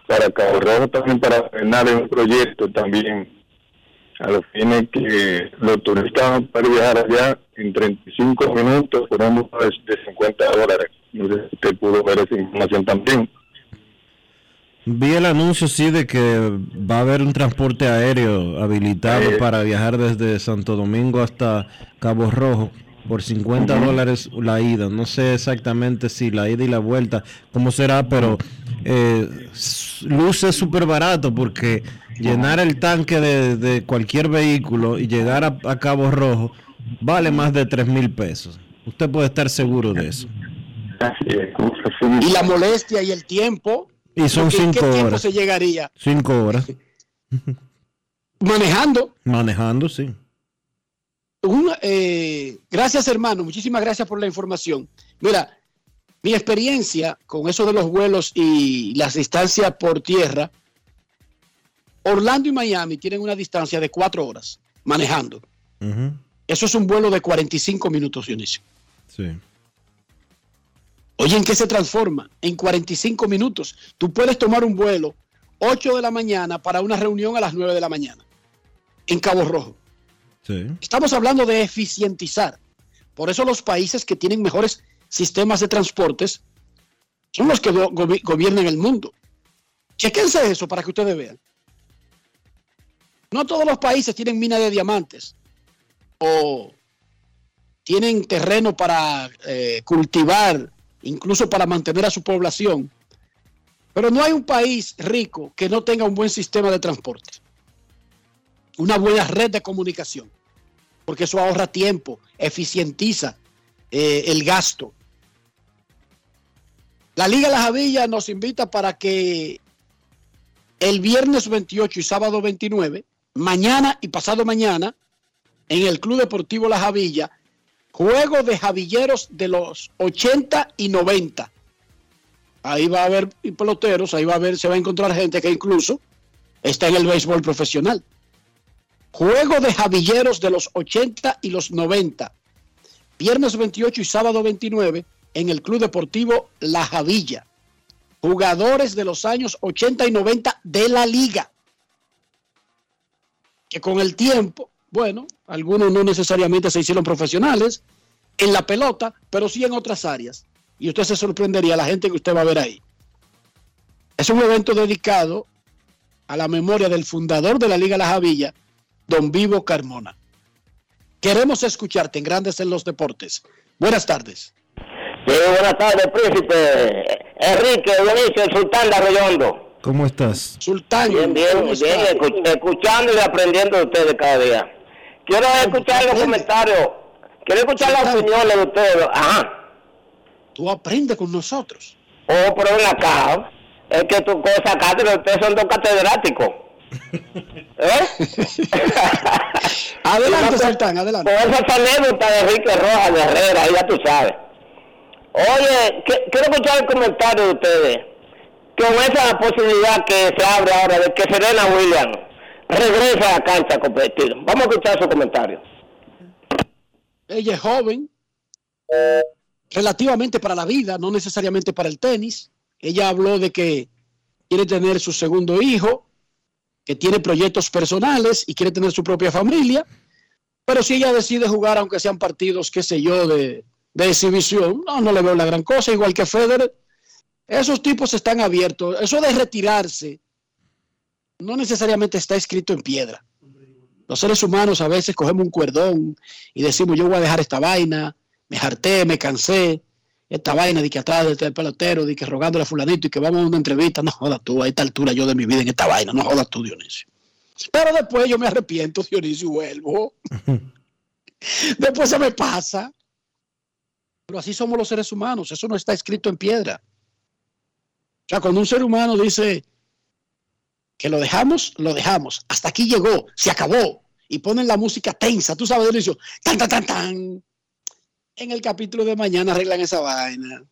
para Cabo Rojo también para frenar un proyecto también a los fines que los turistas van a viajar allá en 35 minutos por un de 50 dólares. No sé si usted pudo ver esa información también. Vi el anuncio, sí, de que va a haber un transporte aéreo habilitado Eh. para viajar desde Santo Domingo hasta Cabo Rojo por 50 dólares la ida. No sé exactamente si la ida y la vuelta, cómo será, pero eh, luce súper barato porque llenar el tanque de, de cualquier vehículo y llegar a, a Cabo Rojo vale más de 3 mil pesos. Usted puede estar seguro de eso. Y la molestia y el tiempo. Y son porque ¿en cinco ¿Qué tiempo horas. se llegaría? Cinco horas. Manejando. Manejando, sí. Eh, gracias, hermano. Muchísimas gracias por la información. Mira, mi experiencia con eso de los vuelos y las distancias por tierra, Orlando y Miami tienen una distancia de cuatro horas manejando. Eso es un vuelo de 45 minutos, Dionisio. Sí. Oye, ¿en qué se transforma? En 45 minutos. Tú puedes tomar un vuelo 8 de la mañana para una reunión a las 9 de la mañana en Cabo Rojo. Sí. Estamos hablando de eficientizar. Por eso los países que tienen mejores sistemas de transportes son los que go- gobi- gobiernan el mundo. Chequense eso para que ustedes vean. No todos los países tienen mina de diamantes o tienen terreno para eh, cultivar, incluso para mantener a su población. Pero no hay un país rico que no tenga un buen sistema de transporte una buena red de comunicación, porque eso ahorra tiempo, eficientiza eh, el gasto. La Liga Las Avillas nos invita para que el viernes 28 y sábado 29, mañana y pasado mañana, en el Club Deportivo Las Avillas, juego de javilleros de los 80 y 90. Ahí va a haber peloteros, ahí va a haber, se va a encontrar gente que incluso está en el béisbol profesional. Juego de javilleros de los 80 y los 90. Viernes 28 y sábado 29 en el Club Deportivo La Javilla. Jugadores de los años 80 y 90 de la liga. Que con el tiempo, bueno, algunos no necesariamente se hicieron profesionales en la pelota, pero sí en otras áreas. Y usted se sorprendería la gente que usted va a ver ahí. Es un evento dedicado a la memoria del fundador de la Liga La Javilla, don Vivo Carmona. Queremos escucharte en Grandes en los Deportes. Buenas tardes. Sí, buenas tardes, príncipe. Enrique, Dionisio, el sultán de Arroyondo. ¿Cómo estás? Sultán. Bien, bien, ¿cómo bien, escuchando y aprendiendo de ustedes cada día. Quiero escuchar los comentarios, quiero escuchar las opiniones de ustedes. Ajá. Tú aprendes con nosotros. Oh, pero ven acá, es que tú cosas pero ustedes son dos catedráticos. ¿Eh? Adelante, Sultán, adelante. Con esas anécdotas de Enrique Rojas, de Herrera, ya tú sabes. Oye, que- quiero escuchar el comentario de ustedes. Con esa posibilidad que se abre ahora de que Serena Williams regrese a la cancha a competir. Vamos a escuchar su comentario. Ella es joven, relativamente para la vida, no necesariamente para el tenis. Ella habló de que quiere tener su segundo hijo, que tiene proyectos personales y quiere tener su propia familia. Pero si ella decide jugar, aunque sean partidos, qué sé yo, de, de exhibición, no, no le veo la gran cosa, igual que Federer. Esos tipos están abiertos. Eso de retirarse no necesariamente está escrito en piedra. Los seres humanos a veces cogemos un cuerdón y decimos, yo voy a dejar esta vaina, me harté, me cansé, esta vaina de que atrás del pelotero, de que rogándole a fulanito y que vamos a una entrevista, no jodas tú, a esta altura yo de mi vida en esta vaina, no jodas tú, Dionisio. Pero después yo me arrepiento, Dionisio, y vuelvo. después se me pasa. Pero así somos los seres humanos, eso no está escrito en piedra. O sea, cuando un ser humano dice que lo dejamos, lo dejamos. Hasta aquí llegó, se acabó. Y ponen la música tensa, tú sabes, Dionisio, tan, tan, tan, tan. En el capítulo de mañana arreglan esa vaina.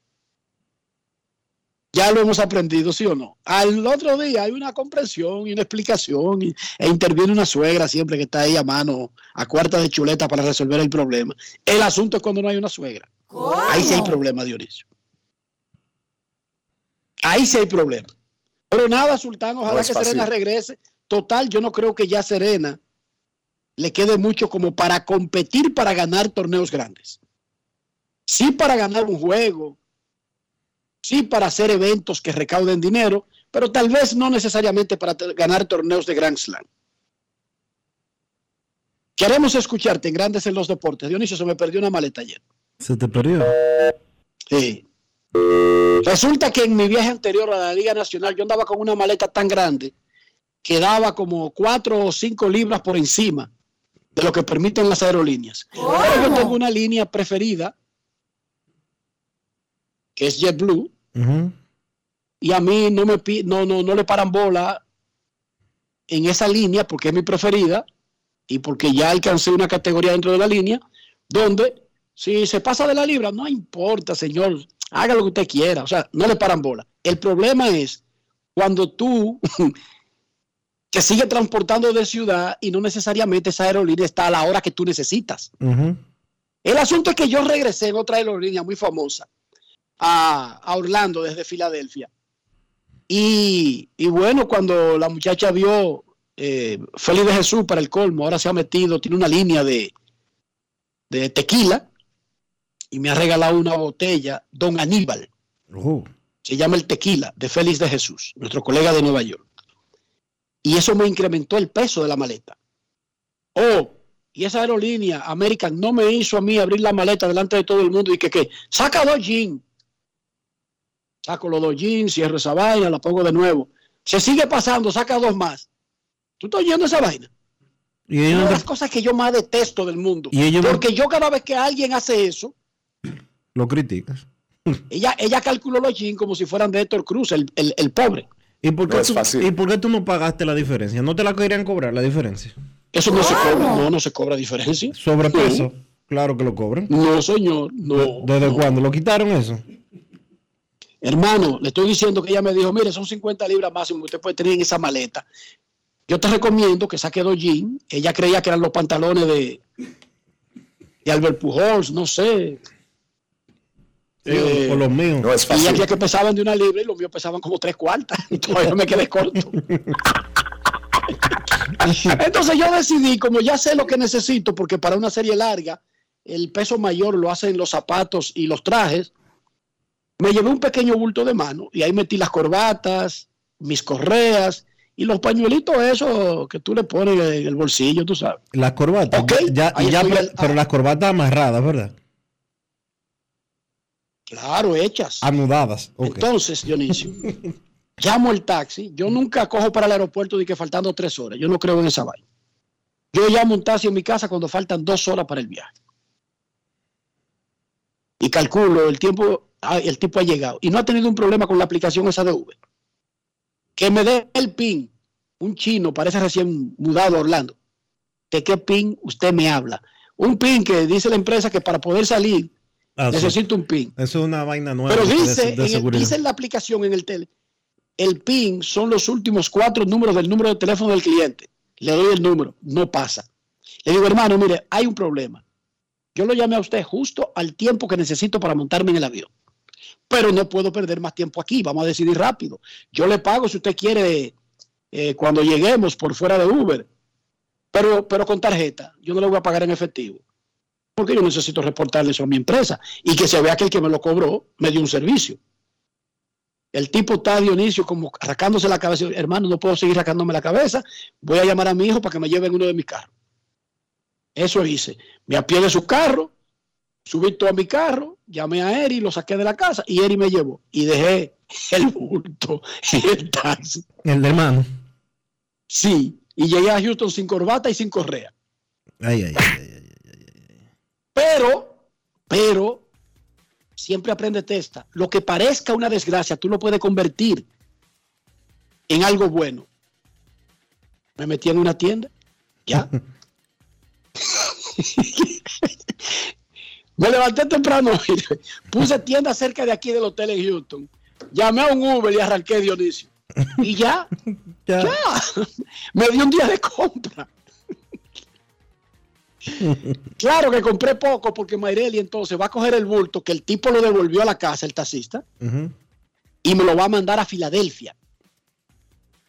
Ya lo hemos aprendido, ¿sí o no? Al otro día hay una comprensión y una explicación y- e interviene una suegra siempre que está ahí a mano, a cuarta de chuleta para resolver el problema. El asunto es cuando no hay una suegra. Ahí sí hay problema, Dionisio. Ahí sí hay problema. Pero nada, Sultán, ojalá No que fácil. Serena regrese. Total, yo no creo que ya Serena le quede mucho como para competir para ganar torneos grandes. Sí para ganar un juego, sí para hacer eventos que recauden dinero, pero tal vez no necesariamente para ganar torneos de Grand Slam. Queremos escucharte en Grandes en los Deportes. Dionisio, se me perdió una maleta ayer. Se te perdió. Sí. Resulta que en mi viaje anterior a la Liga Nacional yo andaba con una maleta tan grande que daba como cuatro o cinco libras por encima de lo que permiten las aerolíneas. Pero yo tengo una línea preferida que es JetBlue y a mí no me no, no, no le paran bola en esa línea porque es mi preferida y porque ya alcancé una categoría dentro de la línea donde si se pasa de la libra, no importa, señor, haga lo que usted quiera, o sea, no le paran bola. El problema es cuando tú te sigues transportando de ciudad y no necesariamente esa aerolínea está a la hora que tú necesitas. El asunto es que yo regresé en otra aerolínea muy famosa a, a Orlando desde Filadelfia. Y, y bueno, cuando la muchacha vio eh, Félix de Jesús para el colmo, ahora se ha metido, tiene una línea de, de tequila y me ha regalado una botella, Don Aníbal. Se llama el tequila de Félix de Jesús, nuestro colega de Nueva York. Y eso me incrementó el peso de la maleta. Oh, y esa aerolínea American no me hizo a mí abrir la maleta delante de todo el mundo y que, que saca dos jeans. Saco los dos jeans, cierro esa vaina, la pongo de nuevo. Se sigue pasando, saca dos más. ¿Tú estás oyendo esa vaina? Y Una de las cosas que yo más detesto del mundo. Y ellos Porque yo cada vez que alguien hace eso, lo criticas. ella, ella calculó los jeans como si fueran de Héctor Cruz, el, el- el pobre. ¿Y por, qué No tú. ¿Y por qué tú no pagaste la diferencia? ¿No te la querían cobrar la diferencia? Eso no se cobra, no, no se cobra diferencia. Sobrepeso. Claro que lo cobran. No, señor, no. ¿Desde cuándo? ¿Lo quitaron eso? Hermano, le estoy diciendo que ella me dijo, mire, son 50 libras máximo que usted puede tener en esa maleta. Yo te recomiendo que saque dos jeans. Ella creía que eran los pantalones de, de Albert Pujols, no sé. Eh, o los míos. No es y fácil. que pesaban de una libra y los míos pesaban como tres cuartas. Y todavía me quedé corto. Entonces yo decidí, como ya sé lo que necesito, porque para una serie larga el peso mayor lo hacen los zapatos y los trajes, me llevé un pequeño bulto de mano y ahí metí las corbatas, mis correas y los pañuelitos esos que tú le pones en el bolsillo, tú sabes. Las corbatas. Ok, Ya, pero las corbatas amarradas, ¿verdad? Claro, hechas. Anudadas. Entonces, Dionisio, llamo el taxi. Yo nunca cojo para el aeropuerto de que faltando tres horas. Yo no creo en esa vaina. Yo llamo un taxi en mi casa cuando faltan dos horas para el viaje. Y calculo el tiempo, el tipo ha llegado. Y no ha tenido un problema con la aplicación esa de Uber. Que me dé el PIN. Un chino, parece recién mudado a Orlando. ¿De qué PIN usted me habla? Un PIN que dice la empresa que para poder salir Ah, sí. Necesito un PIN. Eso es una vaina nueva. Pero dice, de en el- dice en la aplicación, en el tele, el PIN son los últimos cuatro números del número de teléfono del cliente. Le doy el número, no pasa. Le digo, hermano, mire, hay un problema. Yo lo llamé a usted justo al tiempo que necesito para montarme en el avión. Pero no puedo perder más tiempo aquí, vamos a decidir rápido. Yo le pago si usted quiere eh, cuando lleguemos por fuera de Uber, pero, pero con tarjeta. Yo no le voy a pagar en efectivo porque yo necesito reportarle eso a mi empresa y que se vea que el que me lo cobró me dio un servicio. El tipo está Dionisio como arrancándose la cabeza, hermano, no puedo seguir arrancándome la cabeza, voy a llamar a mi hijo para que me lleven uno de mis carros. Eso hice. Me apié de su carro, subí todo a mi carro, llamé a Eri, lo saqué de la casa y Eri me llevó y dejé el bulto en el taxi. El de hermano. Sí, y llegué a Houston sin corbata y sin correa. Ay, ay, ay. Pero, pero, siempre aprende testa. Lo que parezca una desgracia, tú lo puedes convertir en algo bueno. Me metí en una tienda, ya. Me levanté temprano, puse tienda cerca de aquí del hotel en Houston. Llamé a un Uber y arranqué Dionisio. Y ya, ya, me dio un día de compra. Claro que compré poco porque Mayreli entonces va a coger el bulto que el tipo lo devolvió a la casa, el taxista, y me lo va a mandar a Filadelfia.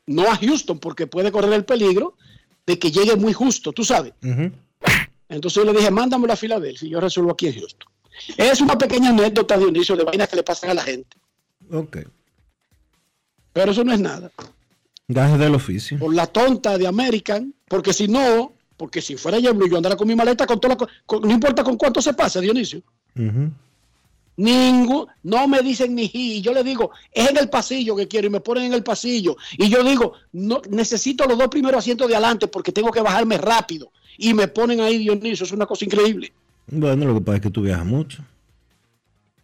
No a Houston porque puede correr el peligro de que llegue muy justo, tú sabes. Entonces yo le dije, mándamelo a Filadelfia y yo resuelvo aquí en Houston. Es una pequeña anécdota de inicio de vainas que le pasan a la gente, Ok. pero eso no es nada. Gajes del oficio. Por la tonta de American, porque si no, porque si fuera yo, yo andara con mi maleta con toda la, co- con- no importa con cuánto se pase, Dionisio. Ningún, no me dicen ni y yo le digo, es en el pasillo que quiero, y me ponen en el pasillo. Y yo digo, no, necesito los dos primeros asientos de adelante porque tengo que bajarme rápido. Y me ponen ahí, Dionisio, es una cosa increíble. Bueno, lo que pasa es que tú viajas mucho.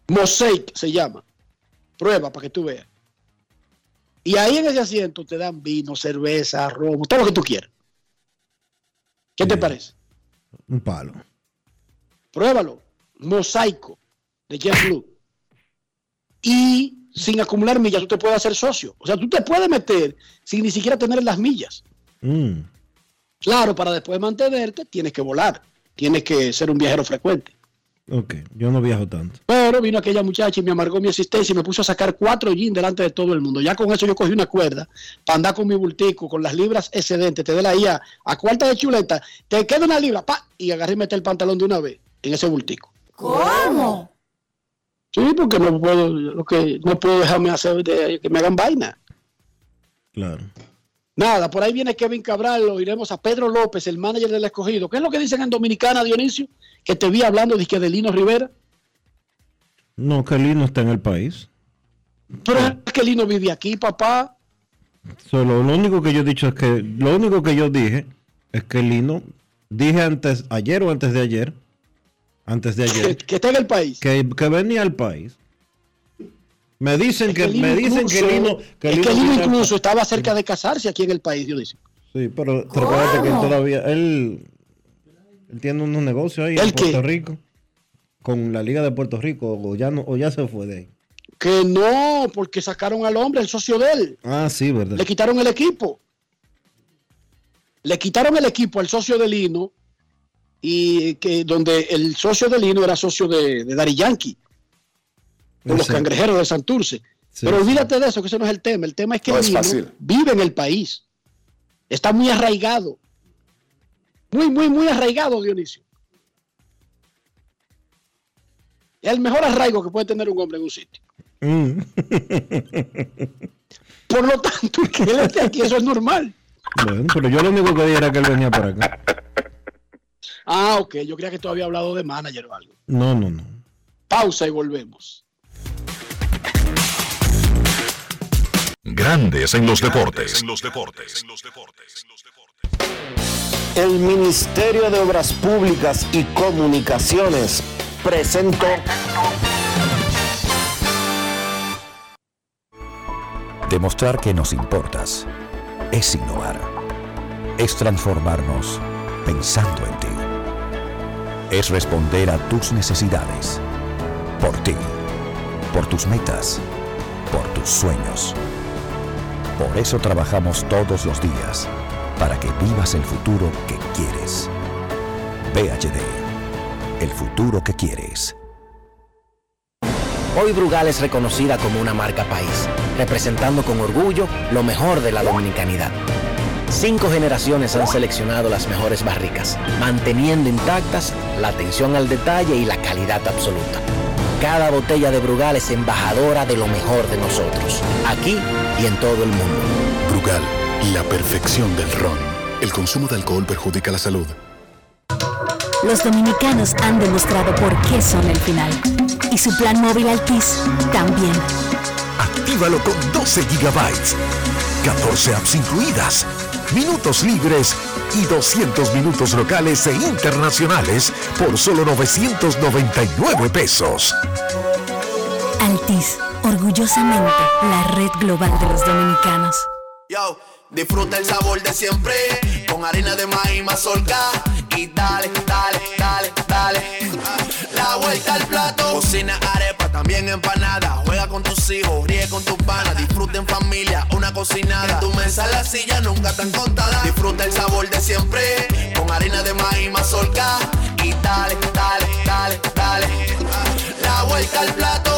Mosaic se llama. Prueba para que tú veas. Y ahí en ese asiento te dan vino, cerveza, romo, todo lo que tú quieras. ¿Qué te parece? Un palo. Pruébalo. Mosaico de JetBlue. Y sin acumular millas, tú te puedes hacer socio. O sea, tú te puedes meter sin ni siquiera tener las millas. Mm. Claro, para después mantenerte, tienes que volar. Tienes que ser un viajero frecuente. Ok, yo no viajo tanto. Pero vino aquella muchacha y me amargó mi asistencia y me puso a sacar cuatro jeans delante de todo el mundo. Ya con eso yo cogí una cuerda para andar con mi bultico, con las libras excedentes. Te de la IA a cuarta de chuleta, te queda una libra, pa, y agarré y metí el pantalón de una vez en ese bultico. ¿Cómo? Sí, porque no puedo, lo que, no puedo dejarme hacer de- que me hagan vaina. Claro. Nada, por ahí viene Kevin Cabral, lo iremos a Pedro López, el manager del escogido. ¿Qué es lo que dicen en Dominicana, Dionisio? Que te vi hablando de, que de Lino Rivera. No, que Lino está en el país. Pero es que Lino vive aquí, papá. Solo lo único que yo he dicho es que lo único que yo dije es que Lino dije antes ayer o antes de ayer antes de ayer que está en el país. que, que venía al país. Me dicen que, Lino me dicen que incluso- Lino que es Lino que incluso estaba cerca de casarse aquí en el país, Dionisio. Sí, pero recuerda que él todavía él, él tiene unos negocios ahí en ¿El qué? Puerto Rico con la Liga de Puerto Rico o ya no o ya se fue de ahí. Que no, porque sacaron al hombre, el socio de él. Ah, sí, verdad. Le quitaron el equipo. Le quitaron el equipo al socio de Lino y que donde el socio de Lino era socio de, de Dari Yankee, de los cangrejeros de Santurce. Sí, Pero sí. olvídate de eso, que ese no es el tema. El tema es que No Lino vive en el país. Está muy arraigado. Muy, muy, muy arraigado, Dionisio. Es el mejor arraigo que puede tener un hombre en un sitio. Mm. Por lo tanto, que él esté aquí, eso es normal. Bueno, pero yo lo único que dije era que él venía para acá. Ah, ok. Yo creía que tú habías hablado de manager o algo. No, no, no. Pausa y volvemos. Grandes en los deportes. El Ministerio de Obras Públicas y Comunicaciones presentó Demostrar que nos importas es innovar. Es transformarnos pensando en ti. Es responder a tus necesidades. Por ti, por tus metas, por tus sueños. Por eso trabajamos todos los días, para que vivas el futuro que quieres. VHD, el futuro que quieres. Hoy Brugal es reconocida como una marca país, representando con orgullo lo mejor de la dominicanidad. Cinco generaciones han seleccionado las mejores barricas, manteniendo intactas la atención al detalle y la calidad absoluta. Cada botella de Brugal es embajadora de lo mejor de nosotros, aquí y en todo el mundo. Brugal, la perfección del ron. El consumo de alcohol perjudica la salud. Los dominicanos han demostrado por qué son el final. Y su plan móvil Altis también. Actívalo con 12 gigabytes, 14 apps incluidas, minutos libres y 200 minutos locales e internacionales por solo 999 pesos. Altis, orgullosamente la red global de los dominicanos. Yo, disfruta el sabor de siempre con harina de maíz mazorca y dale, dale, dale, dale. La vuelta al plato, cocina arepa, también empanada. Juega con tus hijos, ríe con tus panas, disfruta en familia, una cocinada. En tu mesa la silla nunca tan contada. Disfruta el sabor de siempre con harina de maíz mazorca y dale, dale, dale, dale. La vuelta al plato,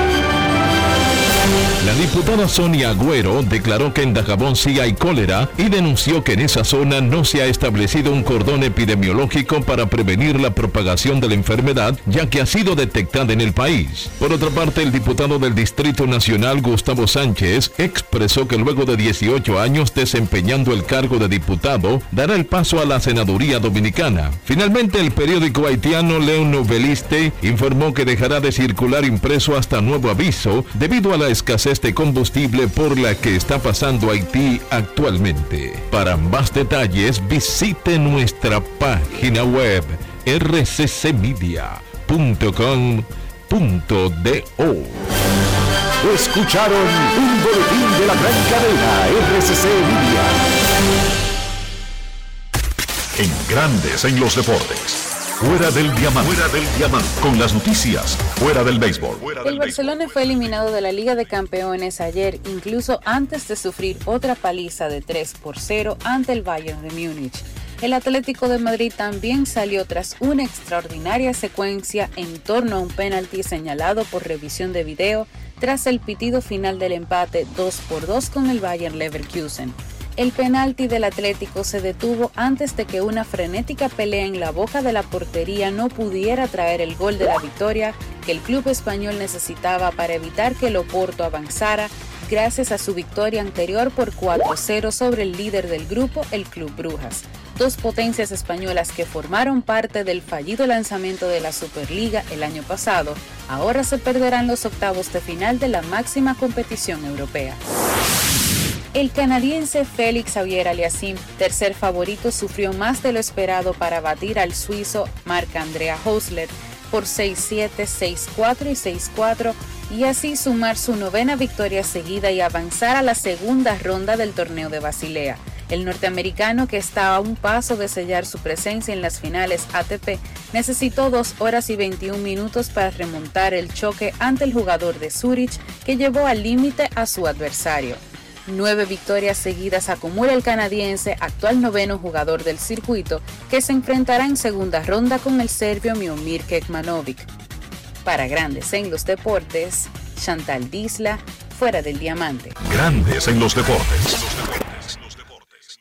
La diputada Sonia Agüero declaró que en Dajabón sí hay cólera y denunció que en esa zona no se ha establecido un cordón epidemiológico para prevenir la propagación de la enfermedad, ya que ha sido detectada en el país. Por otra parte, el diputado del Distrito Nacional, Gustavo Sánchez, expresó que luego de 18 años desempeñando el cargo de diputado, dará el paso a la senaduría dominicana. Finalmente, el periódico haitiano León Noveliste informó que dejará de circular impreso hasta nuevo aviso debido a la escasez de combustible por la que está pasando Haití actualmente. Para más detalles visite nuestra página web rccmedia.com.do. Escucharon un boletín de la gran cadena RCC Media. En Grandes en los Deportes. Fuera del diamante. Fuera del diamante. Con las noticias. Fuera del béisbol. El Barcelona fue eliminado de la Liga de Campeones ayer, incluso antes de sufrir otra paliza de 3 por 0 ante el Bayern de Múnich. El Atlético de Madrid también salió tras una extraordinaria secuencia en torno a un penalti señalado por revisión de video tras el pitido final del empate 2 por 2 con el Bayern Leverkusen. El penalti del Atlético se detuvo antes de que una frenética pelea en la boca de la portería no pudiera traer el gol de la victoria que el club español necesitaba para evitar que el Oporto avanzara gracias a su victoria anterior por 4-0 sobre el líder del grupo, el Club Brujas. Dos potencias españolas que formaron parte del fallido lanzamiento de la Superliga el año pasado, ahora se perderán los octavos de final de la máxima competición europea. El canadiense Félix Xavier Aliasim, tercer favorito, sufrió más de lo esperado para batir al suizo Marc-Andrea Hosler por 6-7, 6-4 y 6-4 y así sumar su novena victoria seguida y avanzar a la segunda ronda del torneo de Basilea. El norteamericano, que está a un paso de sellar su presencia en las finales ATP, necesitó 2 horas y 21 minutos para remontar el choque ante el jugador de Zurich, que llevó al límite a su adversario. Nueve victorias seguidas acumula el canadiense, actual noveno jugador del circuito, que se enfrentará en segunda ronda con el serbio Miomir Kekmanovic. Para Grandes en los Deportes, Chantal Disla, fuera del diamante. Grandes en los deportes.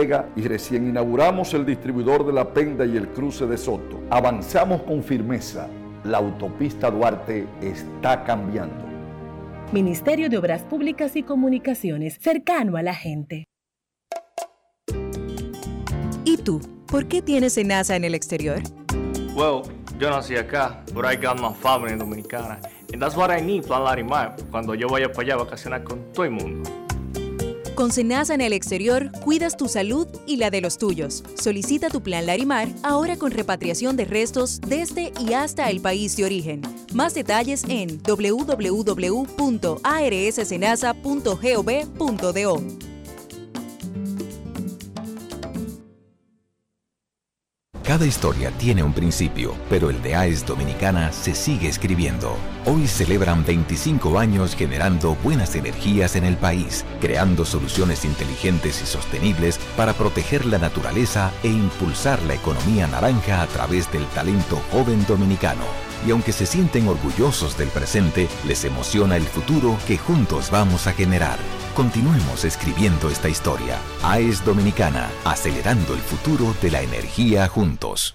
Vega y recién inauguramos el distribuidor de La Penda y el cruce de Soto. Avanzamos con firmeza. La autopista Duarte está cambiando. Ministerio de Obras Públicas y Comunicaciones, cercano a la gente. ¿Y tú? ¿Por qué tienes NASA en el exterior? Well, yo nací acá, but I got my family dominicana. And that's what I need, Plan Larimar, cuando yo vaya para allá a vacacionar con todo el mundo. Con Senasa en el exterior, cuidas tu salud y la de los tuyos. Solicita tu plan Larimar ahora con repatriación de restos desde y hasta el país de origen. Más detalles en www.arssenasa.gov.do. Cada historia tiene un principio, pero el de AES Dominicana se sigue escribiendo. Hoy celebran 25 años generando buenas energías en el país, creando soluciones inteligentes y sostenibles para proteger la naturaleza e impulsar la economía naranja a través del talento joven dominicano. Y aunque se sienten orgullosos del presente, les emociona el futuro que juntos vamos a generar. Continuemos escribiendo esta historia. AES Dominicana, acelerando el futuro de la energía juntos.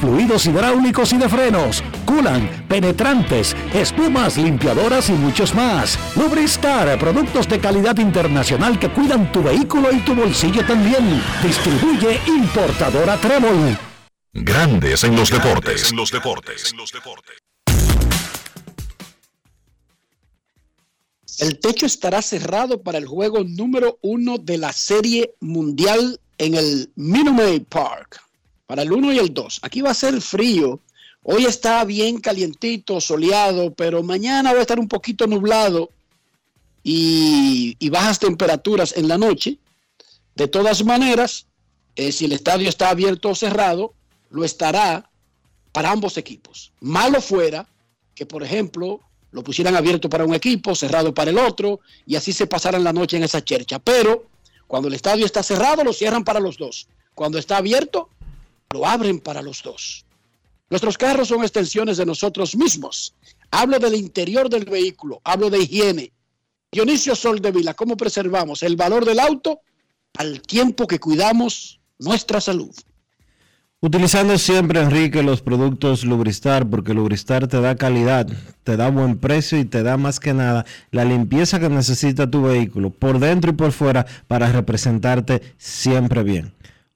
fluidos hidráulicos y de frenos, culan, penetrantes, espumas, limpiadoras y muchos más. Lubristar, productos de calidad internacional que cuidan tu vehículo y tu bolsillo también. Distribuye importadora Trébol. Grandes en los deportes. En los deportes. El techo estará cerrado para el juego número uno de la Serie Mundial en el Minute Maid Park para el 1 y el 2. Aquí va a ser frío. Hoy está bien calientito, soleado, pero mañana va a estar un poquito nublado y, bajas temperaturas en la noche. De todas maneras, eh, si el estadio está abierto o cerrado, lo estará para ambos equipos. Malo fuera que, por ejemplo, lo pusieran abierto para un equipo, cerrado para el otro, y así se pasaran la noche en esa chercha. Pero cuando el estadio está cerrado, lo cierran para los dos. Cuando está abierto, lo abren para los dos. Nuestros carros son extensiones de nosotros mismos. Hablo del interior del vehículo, hablo de higiene. Dionisio Soldevila, ¿cómo preservamos el valor del auto al tiempo que cuidamos nuestra salud? Utilizando siempre, Enrique, los productos Lubristar, porque Lubristar te da calidad, te da buen precio y te da más que nada la limpieza que necesita tu vehículo, por dentro y por fuera, para representarte siempre bien.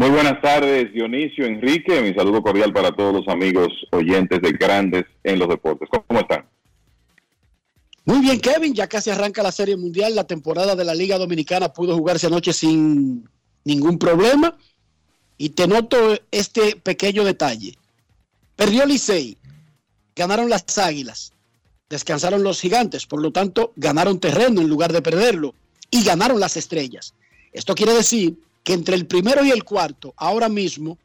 Muy buenas tardes, Dionisio, Enrique. Mi saludo cordial para todos los amigos oyentes de Grandes en los Deportes. ¿Cómo están? Muy bien, Kevin. Ya casi arranca la Serie Mundial. La temporada de la Liga Dominicana pudo jugarse anoche sin ningún problema. Y te noto este pequeño detalle. Perdió Licey. Ganaron las Águilas. Descansaron los Gigantes. Por lo tanto, ganaron terreno en lugar de perderlo. Y ganaron las Estrellas. Esto quiere decir que entre el primero y el cuarto, ahora mismo,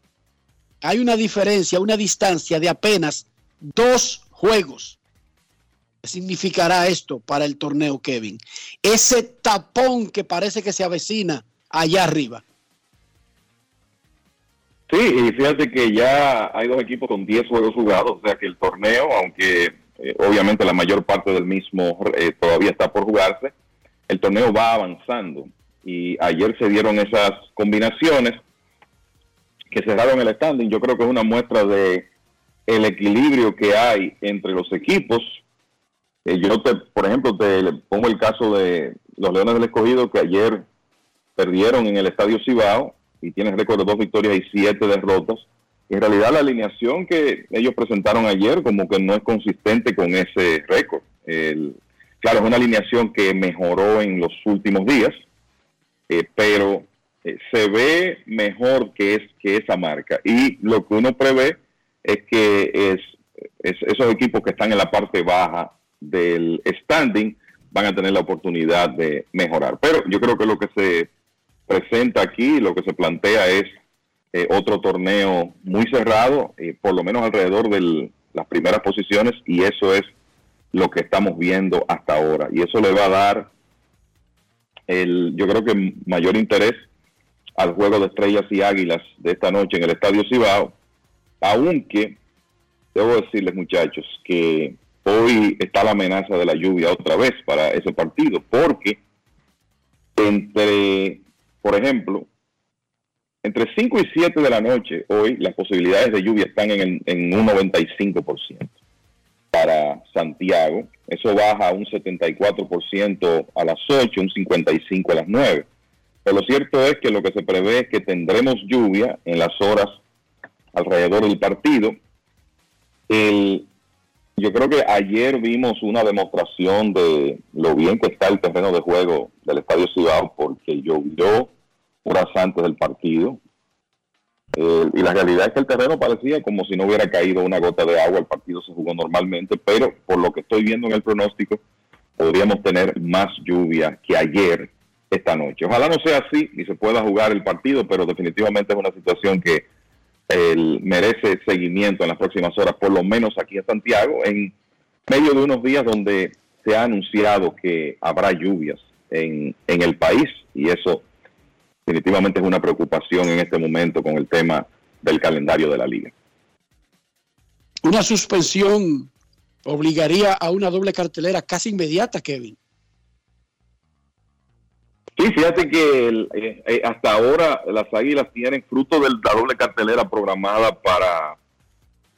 hay una diferencia, una distancia de apenas dos juegos. ¿Qué significará esto para el torneo, Kevin? Ese tapón que parece que se avecina allá arriba. Sí, y fíjate que ya hay dos equipos con 10 juegos jugados, o sea que el torneo, aunque eh, obviamente la mayor parte del mismo eh, todavía está por jugarse, el torneo va avanzando. Y ayer se dieron esas combinaciones que cerraron el standing. Yo creo que es una muestra de el equilibrio que hay entre los equipos. Eh, yo, te, por ejemplo, te pongo el caso de los Leones del Escogido que ayer perdieron en el Estadio Cibao y tienen récord de dos victorias y siete derrotas. En realidad la alineación que ellos presentaron ayer como que no es consistente con ese récord. claro, es una alineación que mejoró en los últimos días, eh, pero eh, se ve mejor que, es, que esa marca. Y lo que uno prevé es que es, esos equipos que están en la parte baja del standing van a tener la oportunidad de mejorar. Pero yo creo que lo que se presenta aquí, lo que se plantea es eh, otro torneo muy cerrado, eh, por lo menos alrededor de las primeras posiciones, y eso es lo que estamos viendo hasta ahora. Y eso le va a dar, el, yo creo que mayor interés al juego de estrellas y águilas de esta noche en el Estadio Cibao, aunque debo decirles muchachos que hoy está la amenaza de la lluvia otra vez para ese partido, porque entre por ejemplo, entre 5 y 7 de la noche hoy las posibilidades de lluvia están en, en un 95% para Santiago. Eso baja un 74% a las 8, un 55% a las 9. Pero lo cierto es que lo que se prevé es que tendremos lluvia en las horas alrededor del partido. yo creo que ayer vimos una demostración de lo bien que está el terreno de juego del Estadio Cibao porque llovió horas antes del partido. Eh, y la realidad es que el terreno parecía como si no hubiera caído una gota de agua, el partido se jugó normalmente, pero por lo que estoy viendo en el pronóstico, podríamos tener más lluvia que ayer esta noche. Ojalá no sea así y se pueda jugar el partido, pero definitivamente es una situación que merece seguimiento en las próximas horas, por lo menos aquí en Santiago, en medio de unos días donde se ha anunciado que habrá lluvias en, en el país y eso definitivamente es una preocupación en este momento con el tema del calendario de la liga. Una suspensión obligaría a una doble cartelera casi inmediata, Kevin. Sí, fíjate que eh, eh, hasta ahora las Águilas tienen fruto de la doble cartelera programada para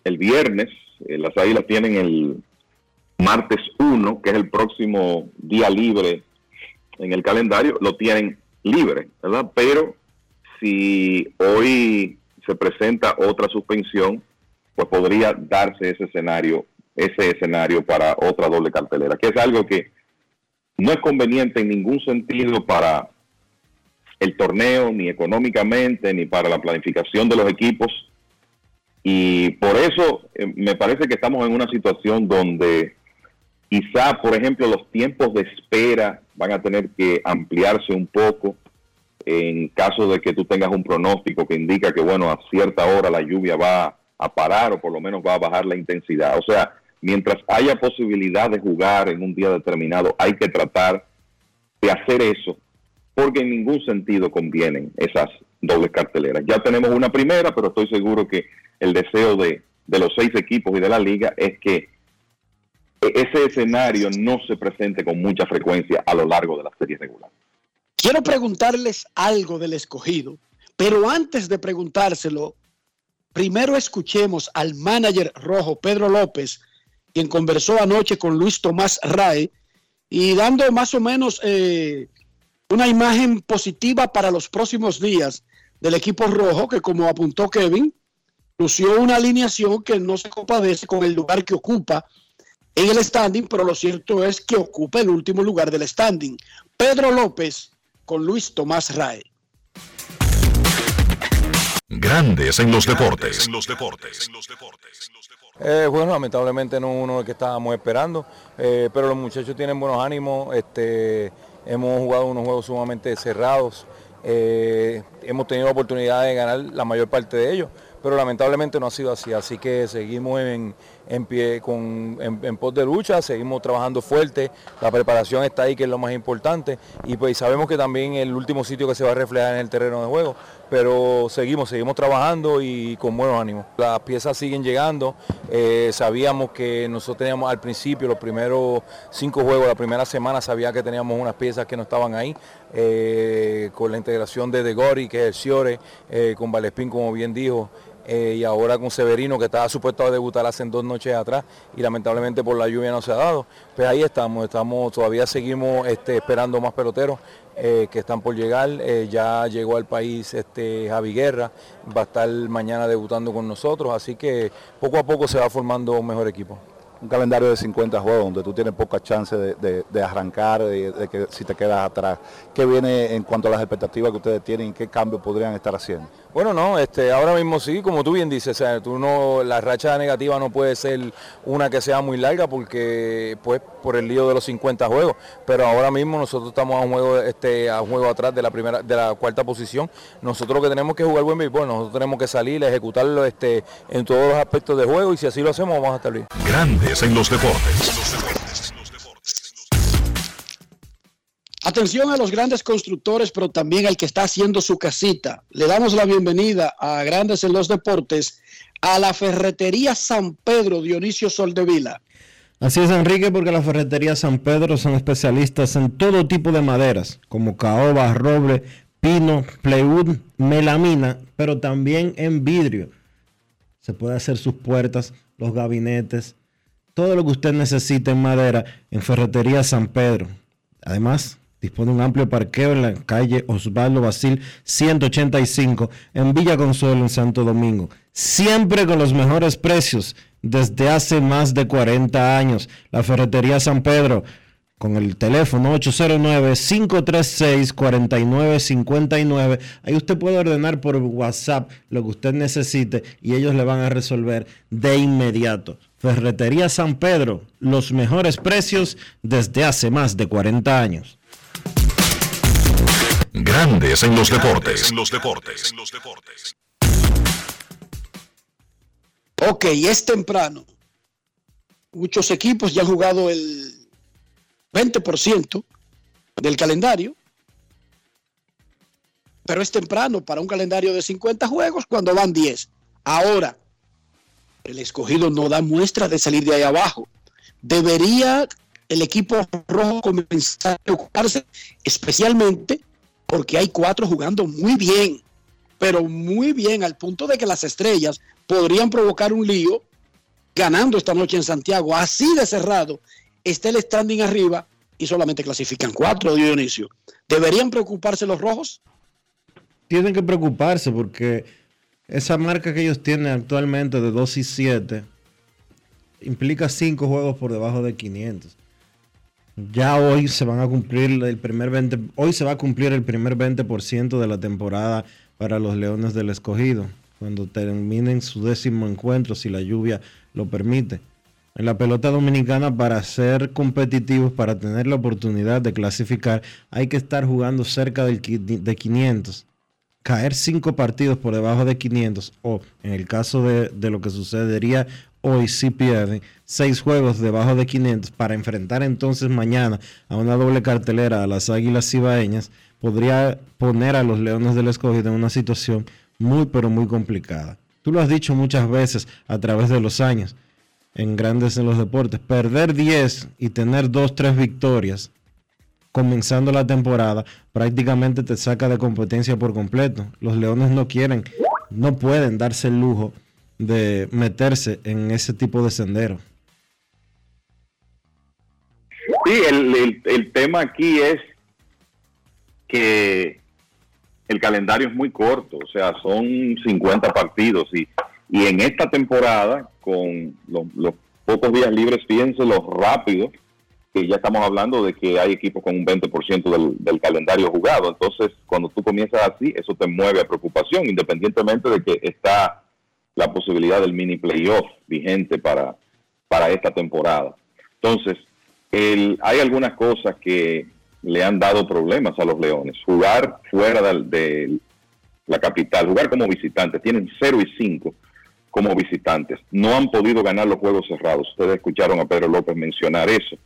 el viernes. Eh, las Águilas tienen el martes 1, que es el próximo día libre en el calendario, lo tienen libre, ¿verdad? Pero si hoy se presenta otra suspensión, pues podría darse ese escenario, ese escenario para otra doble cartelera, que es algo que no es conveniente en ningún sentido para el torneo, ni económicamente, ni para la planificación de los equipos. Y por eso eh, me parece que estamos en una situación donde quizá, por ejemplo, los tiempos de espera van a tener que ampliarse un poco en caso de que tú tengas un pronóstico que indica que, bueno, a cierta hora la lluvia va a parar o por lo menos va a bajar la intensidad. O sea, mientras haya posibilidad de jugar en un día determinado, hay que tratar de hacer eso, porque en ningún sentido convienen esas dobles carteleras. Ya tenemos una primera, pero estoy seguro que el deseo de, de los seis equipos y de la liga es que ese escenario no se presente con mucha frecuencia a lo largo de la serie regular. Quiero preguntarles algo del escogido, pero antes de preguntárselo, primero escuchemos al manager rojo Pedro López, quien conversó anoche con Luis Tomás Rae y dando más o menos eh, una imagen positiva para los próximos días del equipo rojo, que como apuntó Kevin, lució una alineación que no se compadece con el lugar que ocupa en el standing, pero lo cierto es que ocupa el último lugar del standing. Pedro López con Luis Tomás Rae. Grandes en los deportes. En los deportes. Eh, bueno, lamentablemente no uno que estábamos esperando, eh, pero los muchachos tienen buenos ánimos. Este, hemos jugado unos juegos sumamente cerrados. Eh, hemos tenido la oportunidad de ganar la mayor parte de ellos, pero lamentablemente no ha sido así, así que seguimos en, en pie, con, en, pos de lucha, seguimos trabajando fuerte, la preparación está ahí que es lo más importante. Y pues sabemos que también el último sitio que se va a reflejar en el terreno de juego, pero seguimos, seguimos trabajando y con buenos ánimos. Las piezas siguen llegando, eh, sabíamos que nosotros teníamos al principio, los primeros cinco juegos, la primera semana sabía que teníamos unas piezas que no estaban ahí, eh, con la integración de De Gori, que es el Ciore, eh, con Valespín, como bien dijo, eh, y ahora con Severino que estaba supuesto a debutar hace dos noches atrás y lamentablemente por la lluvia no se ha dado. Pues ahí estamos, estamos todavía seguimos este, esperando más peloteros eh, que están por llegar. Eh, ya llegó al país este, Javi Guerra, va a estar mañana debutando con nosotros, así que poco a poco se va formando un mejor equipo un calendario de 50 juegos donde tú tienes poca chance de, arrancar, de, que si te quedas atrás. ¿Qué viene en cuanto a las expectativas que ustedes tienen y qué cambios podrían estar haciendo? Bueno, no, este, ahora mismo sí, como tú bien dices, tú no, la racha negativa no puede ser una que sea muy larga porque, pues, por el lío de los 50 juegos, pero ahora mismo nosotros estamos a un juego, este, a un juego atrás de la primera, de la cuarta posición. Nosotros lo que tenemos que jugar buen béisbol, nosotros tenemos que salir, ejecutarlo, este, en todos los aspectos de juego y si así lo hacemos vamos a estar bien. Grandes en los deportes. Atención a los grandes constructores, pero también al que está haciendo su casita. Le damos la bienvenida a Grandes en los Deportes a la Ferretería San Pedro Dionisio Soldevila. Así es, Enrique, porque la Ferretería San Pedro son especialistas en todo tipo de maderas, como caoba, roble, pino, plywood, melamina, pero también en vidrio. Se puede hacer sus puertas, los gabinetes, todo lo que usted necesite en madera en Ferretería San Pedro. Además, Dispone un amplio parqueo en la calle Osvaldo Basil 185 en Villa Consuelo en Santo Domingo. Siempre con los mejores precios desde hace más de 40 años. La Ferretería San Pedro con el teléfono 809-536-4959. Ahí usted puede ordenar por WhatsApp lo que usted necesite y ellos le van a resolver de inmediato. Ferretería San Pedro, los mejores precios desde hace más de 40 años. Grandes en los deportes. En los deportes. Ok, es temprano. Muchos equipos ya han jugado el 20% del calendario. Pero es temprano para un calendario de 50 juegos cuando van 10. Ahora, el escogido no da muestra de salir de ahí abajo. Debería el equipo rojo comenzar a preocuparse, especialmente porque hay cuatro jugando muy bien, pero muy bien, al punto de que las estrellas podrían provocar un lío ganando esta noche en Santiago. Así de cerrado está el standing arriba y solamente clasifican cuatro, Dionisio. ¿Deberían preocuparse los rojos? Tienen que preocuparse porque esa marca que ellos tienen actualmente de 2 y 7 implica cinco juegos por debajo de 500. Ya hoy se van a cumplir el primer 20, hoy se va a cumplir el primer 20% de la temporada para los Leones del Escogido, cuando terminen su décimo encuentro, si la lluvia lo permite. En la pelota dominicana, para ser competitivos, para tener la oportunidad de clasificar, hay que estar jugando cerca de 500. Caer cinco partidos por debajo de 500, o en el caso de, de lo que sucedería hoy si pierden seis juegos debajo de 500 para enfrentar entonces mañana a una doble cartelera a las Águilas Cibaeñas, podría poner a los Leones del Escogido en una situación muy pero muy complicada. Tú lo has dicho muchas veces a través de los años en grandes en los deportes, perder 10 y tener 2, 3 victorias comenzando la temporada prácticamente te saca de competencia por completo. Los Leones no quieren, no pueden darse el lujo de meterse en ese tipo de sendero. Sí, el, tema aquí es que el calendario es muy corto, o sea, son 50 partidos y, y en esta temporada, con los, pocos días libres, fíjense lo rápido ya estamos hablando de que hay equipos con un 20% del, del calendario jugado. Entonces, cuando tú comienzas así, eso te mueve a preocupación, independientemente de que está la posibilidad del mini playoff vigente para, para esta temporada. Entonces, el, hay algunas cosas que le han dado problemas a los Leones. Jugar fuera del, la capital, jugar como visitantes. Tienen 0 y 5 como visitantes. No han podido ganar los juegos cerrados. Ustedes escucharon a Pedro López mencionar eso.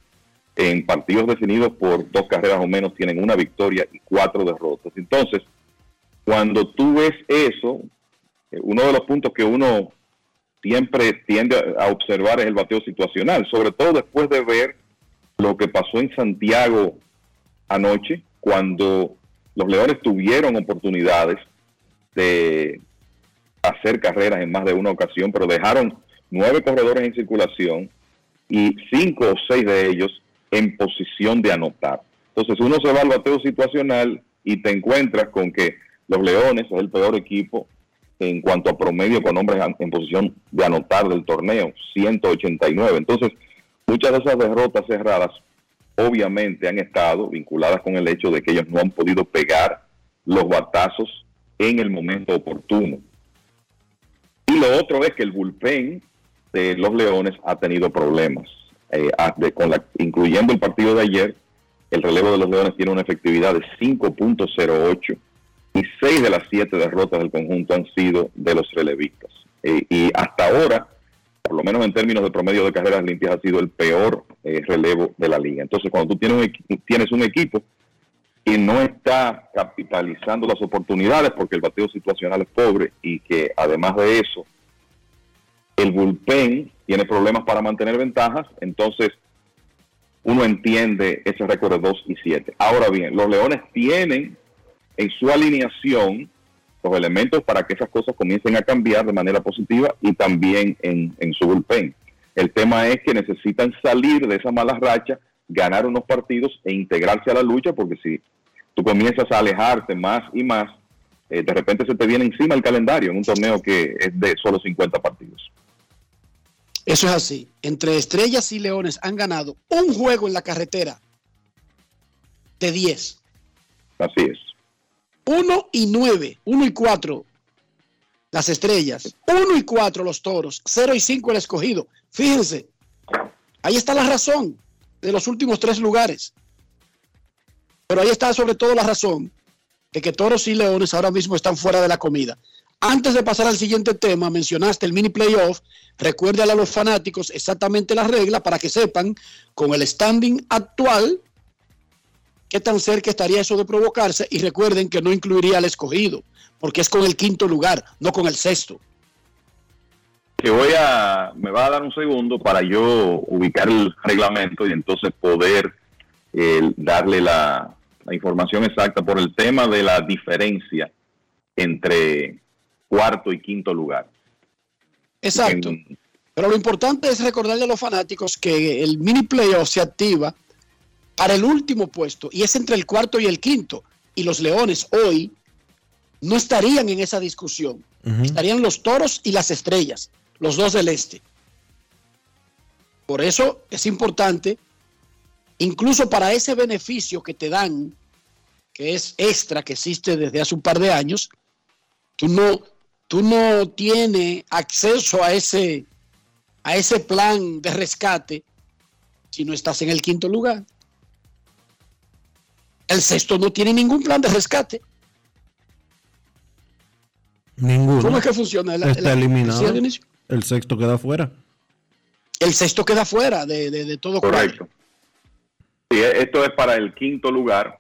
En partidos definidos por dos carreras o menos tienen una victoria y cuatro derrotas. Entonces, cuando tú ves eso, eh, uno de los puntos que uno siempre tiende a observar es el bateo situacional, sobre todo después de ver lo que pasó en Santiago anoche, cuando los Leones tuvieron oportunidades de hacer carreras en más de una ocasión, pero dejaron nueve corredores en circulación y cinco o seis de ellos en posición de anotar. Entonces uno se va al bateo situacional y te encuentras con que los Leones es el peor equipo en cuanto a promedio con hombres en posición de anotar del torneo, 189. Entonces, muchas de esas derrotas cerradas obviamente han estado vinculadas con el hecho de que ellos no han podido pegar los batazos en el momento oportuno. Y lo otro es que el bullpen de los Leones ha tenido problemas, eh, con la, incluyendo el partido de ayer. El relevo de los Leones tiene una efectividad de 5.08 y seis de las siete derrotas del conjunto han sido de los relevistas. Eh, y hasta ahora, por lo menos en términos de promedio de carreras limpias, ha sido el peor eh, relevo de la liga. Entonces, cuando tú tienes un, tienes un equipo que no está capitalizando las oportunidades porque el bateo situacional es pobre y que además de eso, el bullpen tiene problemas para mantener ventajas, entonces uno entiende ese récord de 2 y 7. Ahora bien, los Leones tienen en su alineación los elementos para que esas cosas comiencen a cambiar de manera positiva y también en, su bullpen. El tema es que necesitan salir de esa mala racha, ganar unos partidos e integrarse a la lucha, porque si tú comienzas a alejarte más y más, eh, de repente se te viene encima el calendario en un torneo que es de solo 50 partidos. Eso es así. Entre Estrellas y Leones han ganado un juego en la carretera de 10. Así es. 1 y 9, 1 y 4 las estrellas, 1 y 4 los toros, 0 y 5 el escogido. Fíjense, ahí está la razón de los últimos tres lugares. Pero ahí está sobre todo la razón de que toros y leones ahora mismo están fuera de la comida. Antes de pasar al siguiente tema, mencionaste el mini playoff. Recuérdale a los fanáticos exactamente las reglas para que sepan con el standing actual qué tan cerca estaría eso de provocarse y recuerden que no incluiría al escogido, porque es con el quinto lugar, no con el sexto. Que voy a, me va a dar un segundo para yo ubicar el reglamento y entonces poder eh, darle la, información exacta por el tema de la diferencia entre cuarto y quinto lugar. Exacto. Pero lo importante es recordarle a los fanáticos que el mini playoff se activa para el último puesto y es entre el cuarto y el quinto. Y los Leones hoy no estarían en esa discusión. Estarían los toros y las estrellas, los dos del este. Por eso es importante, incluso para ese beneficio que te dan, que es extra, que existe desde hace un par de años, tú no, tú no tienes acceso a ese, a ese plan de rescate si no estás en el quinto lugar. El sexto no tiene ningún plan de rescate. Ninguno. ¿Cómo es que funciona? Está eliminado. El sexto queda fuera. El sexto queda fuera de, de, todo. Correcto. esto es para el quinto lugar.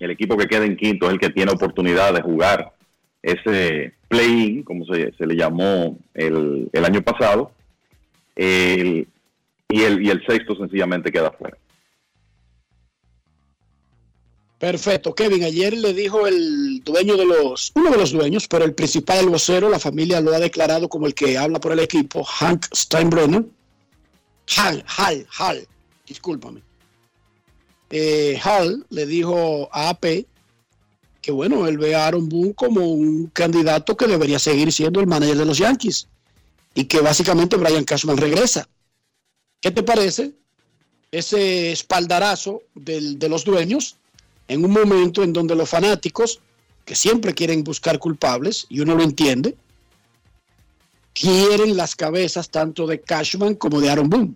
El equipo que queda en quinto es el que tiene oportunidad de jugar ese play-in, como se, le llamó el, año pasado. y, el, sexto sencillamente queda fuera. Perfecto, Kevin. Ayer le dijo el dueño de los, uno de los dueños, pero el principal, el vocero, la familia lo ha declarado como el que habla por el equipo, Hank Steinbrenner. Hal, Hal, Hal, discúlpame. Eh, Hal le dijo a AP que bueno, él ve a Aaron Boone como un candidato que debería seguir siendo el manager de los Yankees y que básicamente Brian Cashman regresa. ¿Qué te parece ese espaldarazo de los dueños? en un momento en donde los fanáticos, que siempre quieren buscar culpables, y uno lo entiende, quieren las cabezas tanto de Cashman como de Aaron Boone.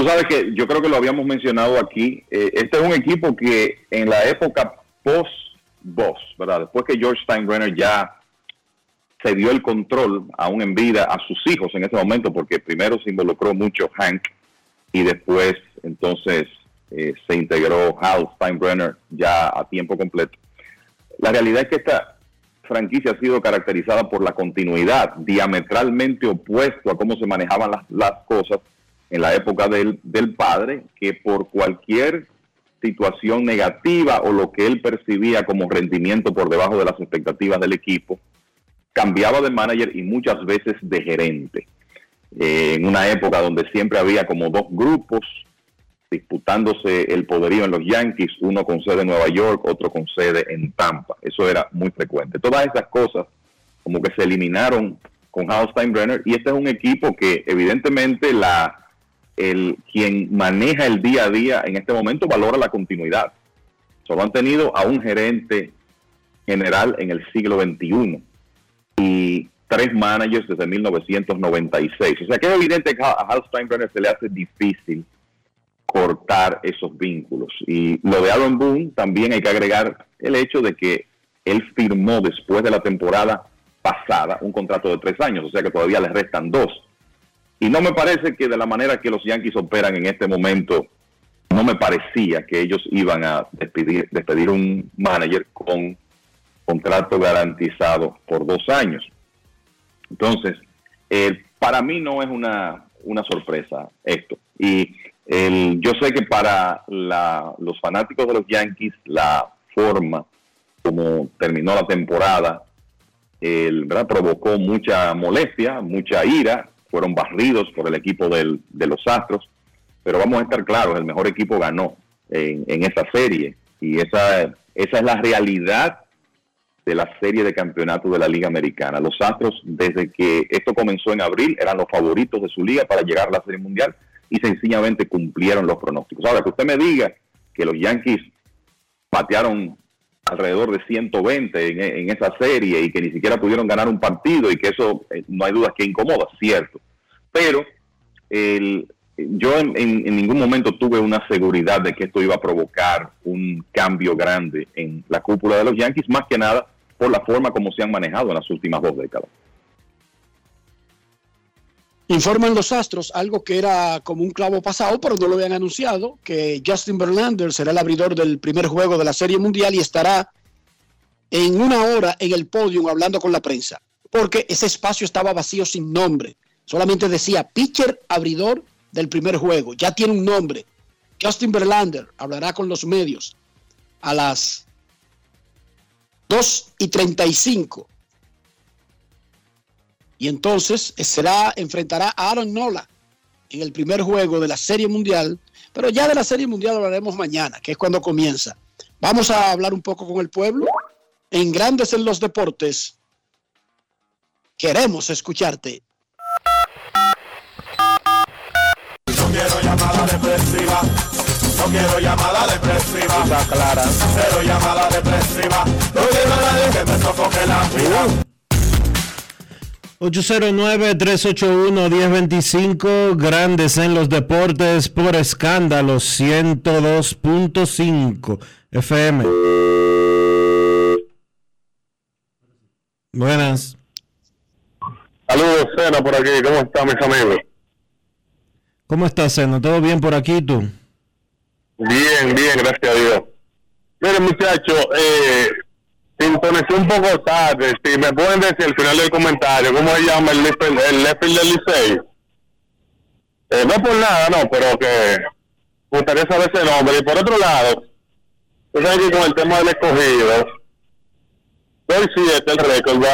Tú sabes que yo creo que lo habíamos mencionado aquí. Eh, este es un equipo que en la época post-boss, ¿verdad? Después que George Steinbrenner ya se dio el control aún en vida a sus hijos en ese momento, porque primero se involucró mucho Hank y después entonces eh, se integró Hal Steinbrenner ya a tiempo completo. La realidad es que esta franquicia ha sido caracterizada por la continuidad, diametralmente opuesto a cómo se manejaban las, las cosas en la época del, del padre, que por cualquier situación negativa o lo que él percibía como rendimiento por debajo de las expectativas del equipo, cambiaba de manager y muchas veces de gerente. Eh, en una época donde siempre había como dos grupos disputándose el poderío en los Yankees, uno con sede en Nueva York, otro con sede en Tampa. Eso era muy frecuente. Todas esas cosas como que se eliminaron con Hal Steinbrenner y este es un equipo que evidentemente la el quien maneja el día a día en este momento valora la continuidad. Solo han tenido a un gerente general en el siglo XXI y tres managers desde 1996. O sea que es evidente que a Hal Steinbrenner se le hace difícil cortar esos vínculos. Y lo de Aaron Boone también hay que agregar el hecho de que él firmó después de la temporada pasada un contrato de tres años, o sea que todavía le restan dos. Y no me parece que de la manera que los Yankees operan en este momento, no me parecía que ellos iban a despedir, despedir un manager con contrato garantizado por dos años. Entonces, eh, para mí no es una, una sorpresa esto. Y yo sé que para los fanáticos de los Yankees, la forma como terminó la temporada el, provocó mucha molestia, mucha ira, fueron barridos por el equipo del, de los Astros, pero vamos a estar claros, el mejor equipo ganó en, en esa serie y esa, esa es la realidad de la serie de campeonato de la Liga Americana. Los Astros, desde que esto comenzó en abril, eran los favoritos de su liga para llegar a la Serie Mundial y sencillamente cumplieron los pronósticos. Ahora, que usted me diga que los Yankees patearon alrededor de 120 en, en, esa serie y que ni siquiera pudieron ganar un partido y que eso eh, no hay duda que incomoda, cierto. Pero el, yo en, ningún momento tuve una seguridad de que esto iba a provocar un cambio grande en la cúpula de los Yankees, más que nada por la forma como se han manejado en las últimas dos décadas. Informan los Astros, algo que era como un clavo pasado, pero no lo habían anunciado, que Justin Verlander será el abridor del primer juego de la Serie Mundial y estará en una hora en el podio hablando con la prensa, porque ese espacio estaba vacío sin nombre. Solamente decía pitcher abridor del primer juego. Ya tiene un nombre. Justin Verlander hablará con los medios a las 2 y 35 y entonces eh, será, enfrentará a Aaron Nola en el primer juego de la Serie Mundial. Pero ya de la Serie Mundial hablaremos mañana, que es cuando comienza. Vamos a hablar un poco con el pueblo. En Grandes en los Deportes, queremos escucharte. No quiero llamada depresiva. No quiero llamada depresiva. Está clara. Cero llamada depresiva. No quiero nadie que me sofoque la vida. 809-381-1025, grandes en los deportes por escándalo 102.5 FM. Buenas. Saludos, Sena, por aquí. ¿Cómo están mis amigos? ¿Cómo estás, Sena? ¿Todo bien por aquí tú? Bien, bien, gracias a Dios. Miren, muchachos, eh, sintonicé un poco tarde. Si me pueden decir al final del comentario, ¿cómo se llama el left, el del Licey? Eh, no por nada, no, pero que me gustaría saber ese nombre. Y por otro lado, tú sabes con el tema del escogido, doy siete el récord,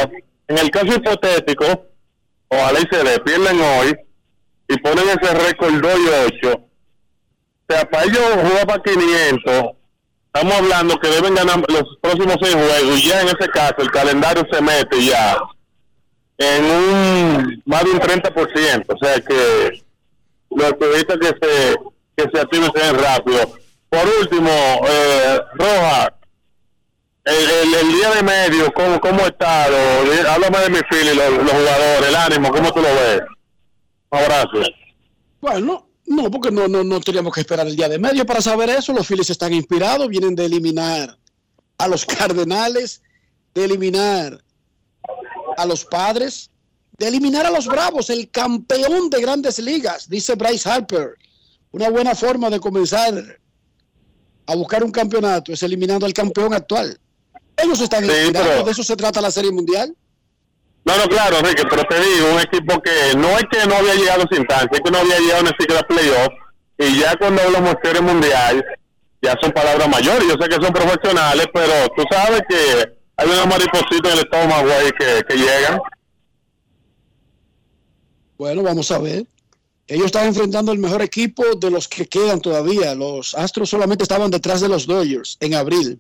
En el caso hipotético, ojalá y se le pierden hoy y ponen ese récord 2 y 8. O sea, para ellos jugar para 500 estamos hablando que deben ganar los próximos seis juegos y ya en ese caso el calendario se mete ya en un más de un 30%, o sea que los periodistas que se que se activen sean rápido. Por último, eh, Roja, el, el, día de medio, ¿cómo, cómo está? háblame de mi fili, los, los jugadores, el ánimo, ¿cómo tú lo ves? Un abrazo. Bueno, no, porque no, no, no teníamos que esperar el día de medio para saber eso. Los Phillies están inspirados, vienen de eliminar a los Cardenales, de eliminar a los Padres, de eliminar a los Bravos, el campeón de grandes ligas, dice Bryce Harper. Una buena forma de comenzar a buscar un campeonato es eliminando al campeón actual. Ellos están Sí, inspirados, pero- de eso se trata la Serie Mundial. No, no, claro, Enrique, pero te digo, un equipo que no es que no había llegado esa instancia, es que no había llegado ni siquiera a playoff, y ya cuando hablamos de mundial, ya son palabras mayores, yo sé que son profesionales, pero tú sabes que hay una mariposita en el estómago ahí que, que llegan. Bueno, vamos a ver. Ellos están enfrentando el mejor equipo de los que quedan todavía. Los Astros solamente estaban detrás de los Dodgers en abril.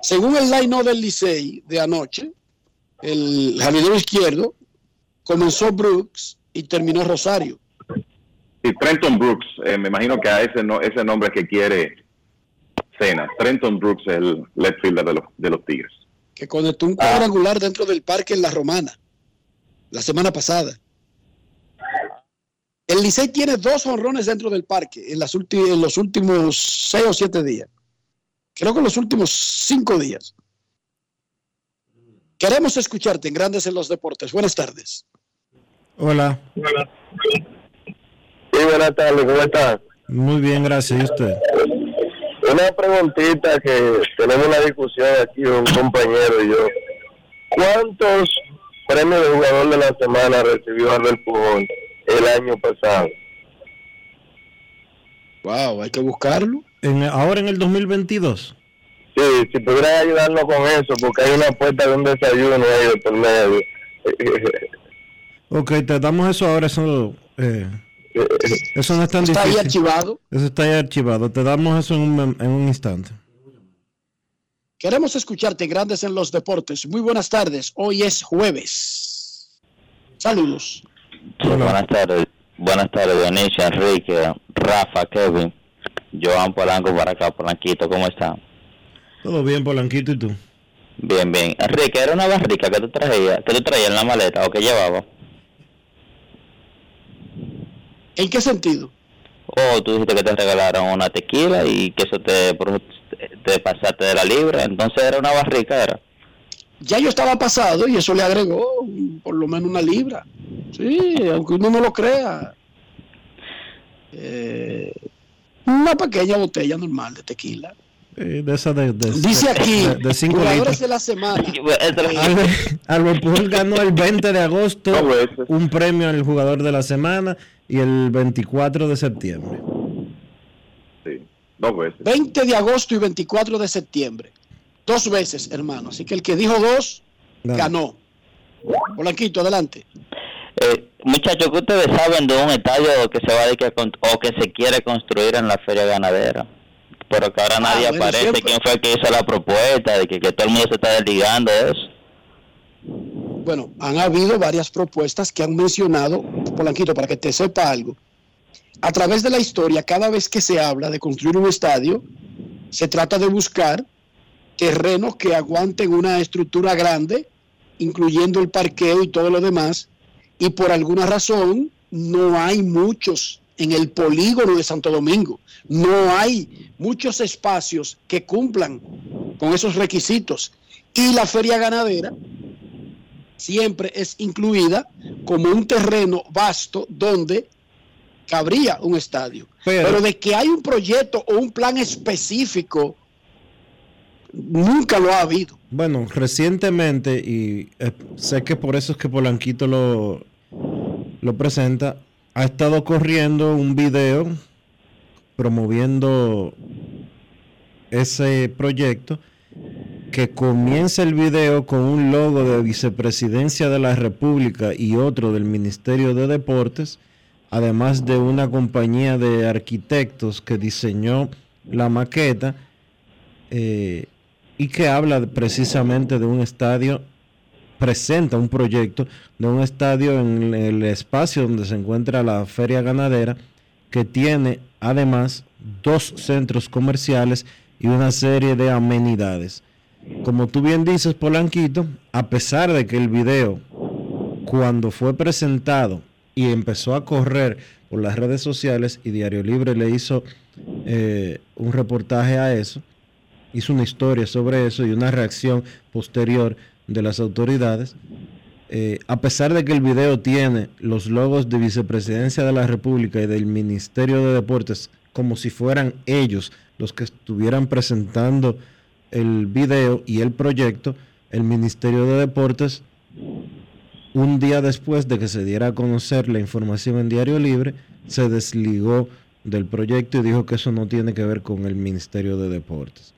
Según el line del Licey de anoche, el jardinero izquierdo comenzó Brooks y terminó Rosario. Y Trenton Brooks, eh, me imagino que a ese, no, ese nombre que quiere Cena. Trenton Brooks es el left fielder de los, de los Tigres. que conectó un cuadrangular dentro del parque en La Romana la semana pasada. El Licey tiene dos honrones dentro del parque en, las ulti- en los últimos seis o siete días. Creo que en los últimos cinco días. Queremos escucharte en Grandes en los Deportes. Buenas tardes. Hola. Sí, buenas tardes, ¿cómo estás? Muy bien, gracias. ¿Y usted? Una preguntita que tenemos una discusión aquí, un compañero y yo. ¿Cuántos premios de jugador de la semana recibió Albert Pujol el año pasado? Wow, hay que buscarlo. En, ahora en el 2022. Sí, si pudieran ayudarnos con eso, porque hay una apuesta de un desayuno ahí de por medio. Ok, te damos eso ahora. Eso, eh, eso no es tan Está ahí difícil. archivado. Eso está ahí archivado. Te damos eso en un, en un instante. Queremos escucharte Grandes en los Deportes. Muy buenas tardes. Hoy es jueves. Saludos. Sí, buenas tardes. Buenas tardes, Dionisio, Enrique, Rafa, Kevin, Joan Polanco para acá, Polanquito, ¿cómo están? Todo bien, Polanquito, ¿y tú? Bien, bien. Enrique, ¿era una barrica que tú traías, que tú traías en la maleta o que llevaba? ¿En qué sentido? O tú dijiste que te regalaron una tequila y que eso te, te pasaste de la libra, entonces era una barrica, era. Ya yo estaba pasado y eso le agregó por lo menos una libra. Sí, aunque uno no lo crea. Eh, una pequeña botella normal de tequila. Eh, de esa de, de- Dice aquí, de, de cinco jugadores litros. de la semana. Albert, Pujol ganó el 20 de agosto un premio al jugador de la semana y el 24 de septiembre. Dos veces. 20 de agosto y 24 de septiembre. Dos veces, hermano. Así que el que dijo dos, Dale. ganó. Polanquito, adelante. Eh, muchachos, ¿qué ustedes saben de un estadio que se va a o que se quiere construir en la feria ganadera? Pero que ahora nadie Ah, bueno, aparece. siempre- ¿Quién fue el que hizo la propuesta? De que, que todo el mundo se está desligando de eso. Bueno, han habido varias propuestas que han mencionado, Polanquito, para que te sepa algo. A través de la historia, cada vez que se habla de construir un estadio, se trata de buscar terrenos que aguanten una estructura grande, incluyendo el parqueo y todo lo demás, y por alguna razón no hay muchos en el polígono de Santo Domingo. No hay muchos espacios que cumplan con esos requisitos. Y la feria ganadera siempre es incluida como un terreno vasto donde cabría un estadio. Pero- Pero, de que hay un proyecto o un plan específico, nunca lo ha habido. Bueno, recientemente, y eh, sé que por eso es que Polanquito lo, lo presenta, ha estado corriendo un video promoviendo ese proyecto que comienza el video con un logo de Vicepresidencia de la República y otro del Ministerio de Deportes, además de una compañía de arquitectos que diseñó la maqueta eh, y que habla precisamente de un estadio, presenta un proyecto de un estadio en el espacio donde se encuentra la feria ganadera, que tiene además dos centros comerciales y una serie de amenidades. Como tú bien dices, Polanquito, a pesar de que el video, cuando fue presentado y empezó a correr por las redes sociales y Diario Libre le hizo eh, un reportaje a eso, hizo una historia sobre eso y una reacción posterior de las autoridades. Eh, a pesar de que el video tiene los logos de Vicepresidencia de la República y del Ministerio de Deportes como si fueran ellos los que estuvieran presentando el video y el proyecto, el Ministerio de Deportes, un día después de que se diera a conocer la información en Diario Libre, se desligó del proyecto y dijo que eso no tiene que ver con el Ministerio de Deportes.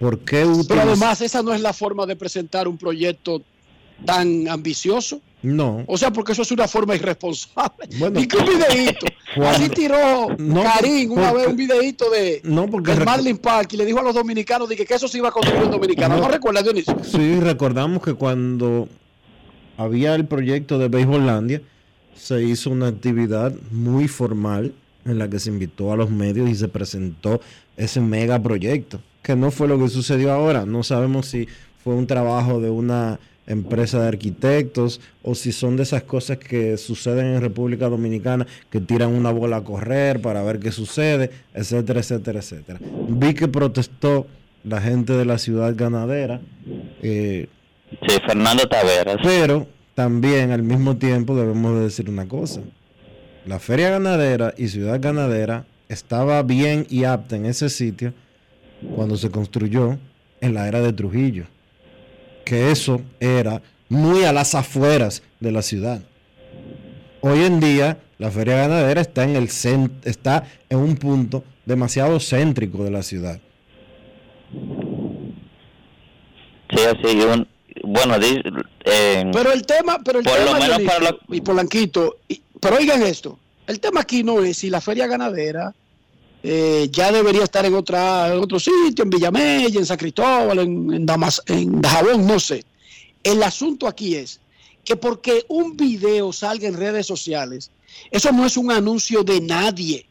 ¿Por qué Pero además, esa no es la forma de presentar un proyecto tan ambicioso. No. O sea, porque eso es una forma irresponsable. Bueno, y que un videíto. Así tiró No, Karim una porque- vez un videíto de No, porque del rec- Marlin Park y le dijo a los dominicanos de que, que eso se iba a construir en Dominicana. ¿No, No. recuerdas, Dionisio? Sí, recordamos que cuando había el proyecto de Beisbolandia, se hizo una actividad muy formal en la que se invitó a los medios y se presentó ese mega proyecto, que no fue lo que sucedió ahora. No sabemos si fue un trabajo de una empresa de arquitectos o si son de esas cosas que suceden en República Dominicana que tiran una bola a correr para ver qué sucede, etcétera, etcétera, etcétera. Vi que protestó la gente de la ciudad ganadera. eh, Sí, Fernando Taveras. pero también al mismo tiempo debemos de decir una cosa. La feria ganadera y ciudad ganadera estaba bien y apta en ese sitio cuando se construyó en la era de Trujillo. Que eso era muy a las afueras de la ciudad. Hoy en día la feria ganadera está en el cen- está en un punto demasiado céntrico de la ciudad. Sí, así, un, bueno, eh, Pero el tema, pero el Por lo tema menos Dionisio, para y Polanquito, y- pero oigan esto, el tema aquí no es si la feria ganadera eh, ya debería estar en otra, en otro sitio, en Villamella, en San Cristóbal, en, Damas- en Dajabón, no sé. El asunto aquí es que porque un video salga en redes sociales, eso no es un anuncio de nadie.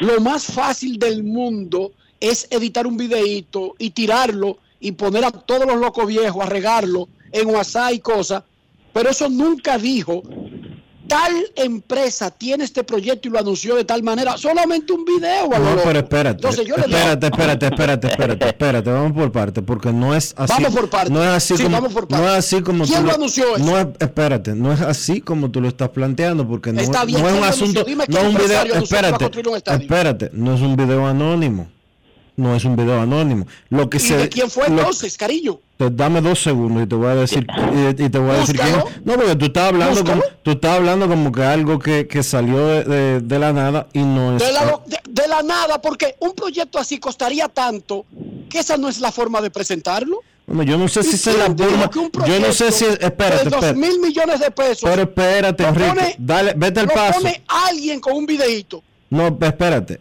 Lo más fácil del mundo es editar un videíto y tirarlo y poner a todos los locos viejos a regarlo en WhatsApp y cosas, pero eso nunca dijo. Tal empresa tiene este proyecto y lo anunció de tal manera, solamente un video. lo No, pero espérate. Entonces yo le digo- espérate, espérate, espérate, espérate, espérate, vamos por parte, porque no es así. Vamos por parte. No es así Sí, como, vamos por no parte. es así como ¿Quién tú lo anunció eso? No es, espérate, no es así como tú lo estás planteando, porque no, Está bien, no es ¿quién un asunto, no es un video, espérate, espérate, no es un video anónimo. No es un video anónimo. Lo que ¿Y se de quién fue lo- entonces, cariño? te- dame dos segundos y te voy a decir y, y te voy a decir quién. No, porque tú estás hablando como, tú estás hablando como que algo que, que salió de, de- de la nada y no es De la, de, de la nada, porque un proyecto así costaría tanto que esa no es la forma de presentarlo. Bueno, yo no sé si es la forma. Yo no sé si. Espérate, de dos mil millones de pesos. Pero espérate, Enrique. Dale, vete al paso. pone alguien con un videíto. No, espérate.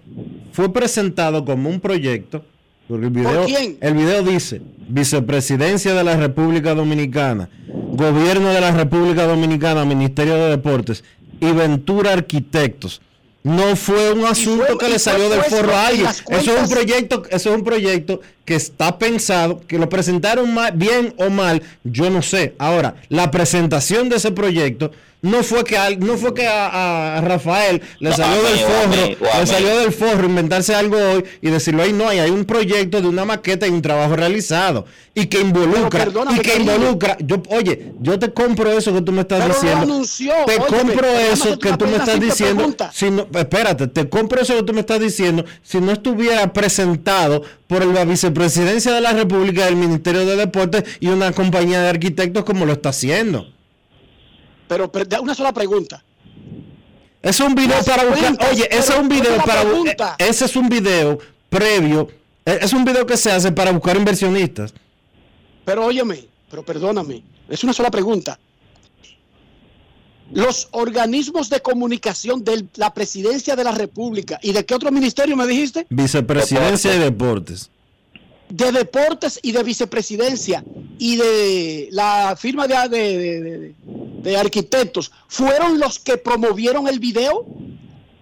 Fue presentado como un proyecto. Porque el video, quién? el video dice Vicepresidencia de la República Dominicana, Gobierno de la República Dominicana, Ministerio de Deportes y Ventura Arquitectos. No fue un asunto fue- que le salió del forro a en alguien. Eso es un proyecto, eso es un proyecto que está pensado, que lo presentaron mal- bien o mal, yo no sé. Ahora, la presentación de ese proyecto no fue que al- no fue que a, a Rafael le No, salió del forro, le salió del forro inventarse algo hoy y decirlo ahí no, hay un proyecto de una maqueta y un trabajo realizado y que involucra y que cariño. involucra, yo oye, yo te compro eso que tú me estás Pero diciendo. anunció, te compro eso que tú me estás diciendo. pregunta. Si no, espérate, te compro eso que tú me estás diciendo si no estuviera presentado por la vicepresidencia de la República del Ministerio de Deportes y una compañía de arquitectos como lo está haciendo. Pero, una sola pregunta. Es un video Las para buscar. cuentas, Oye, ese es un video es para pregunta. eh, Ese es un video previo. eh, Es un video que se hace para buscar inversionistas. Pero óyeme, pero perdóname, es una sola pregunta. Los organismos de comunicación de la presidencia de la República y de qué otro ministerio me dijiste? Vicepresidencia y deportes. De deportes y de vicepresidencia y de la firma de, arquitectos fueron los que promovieron el video.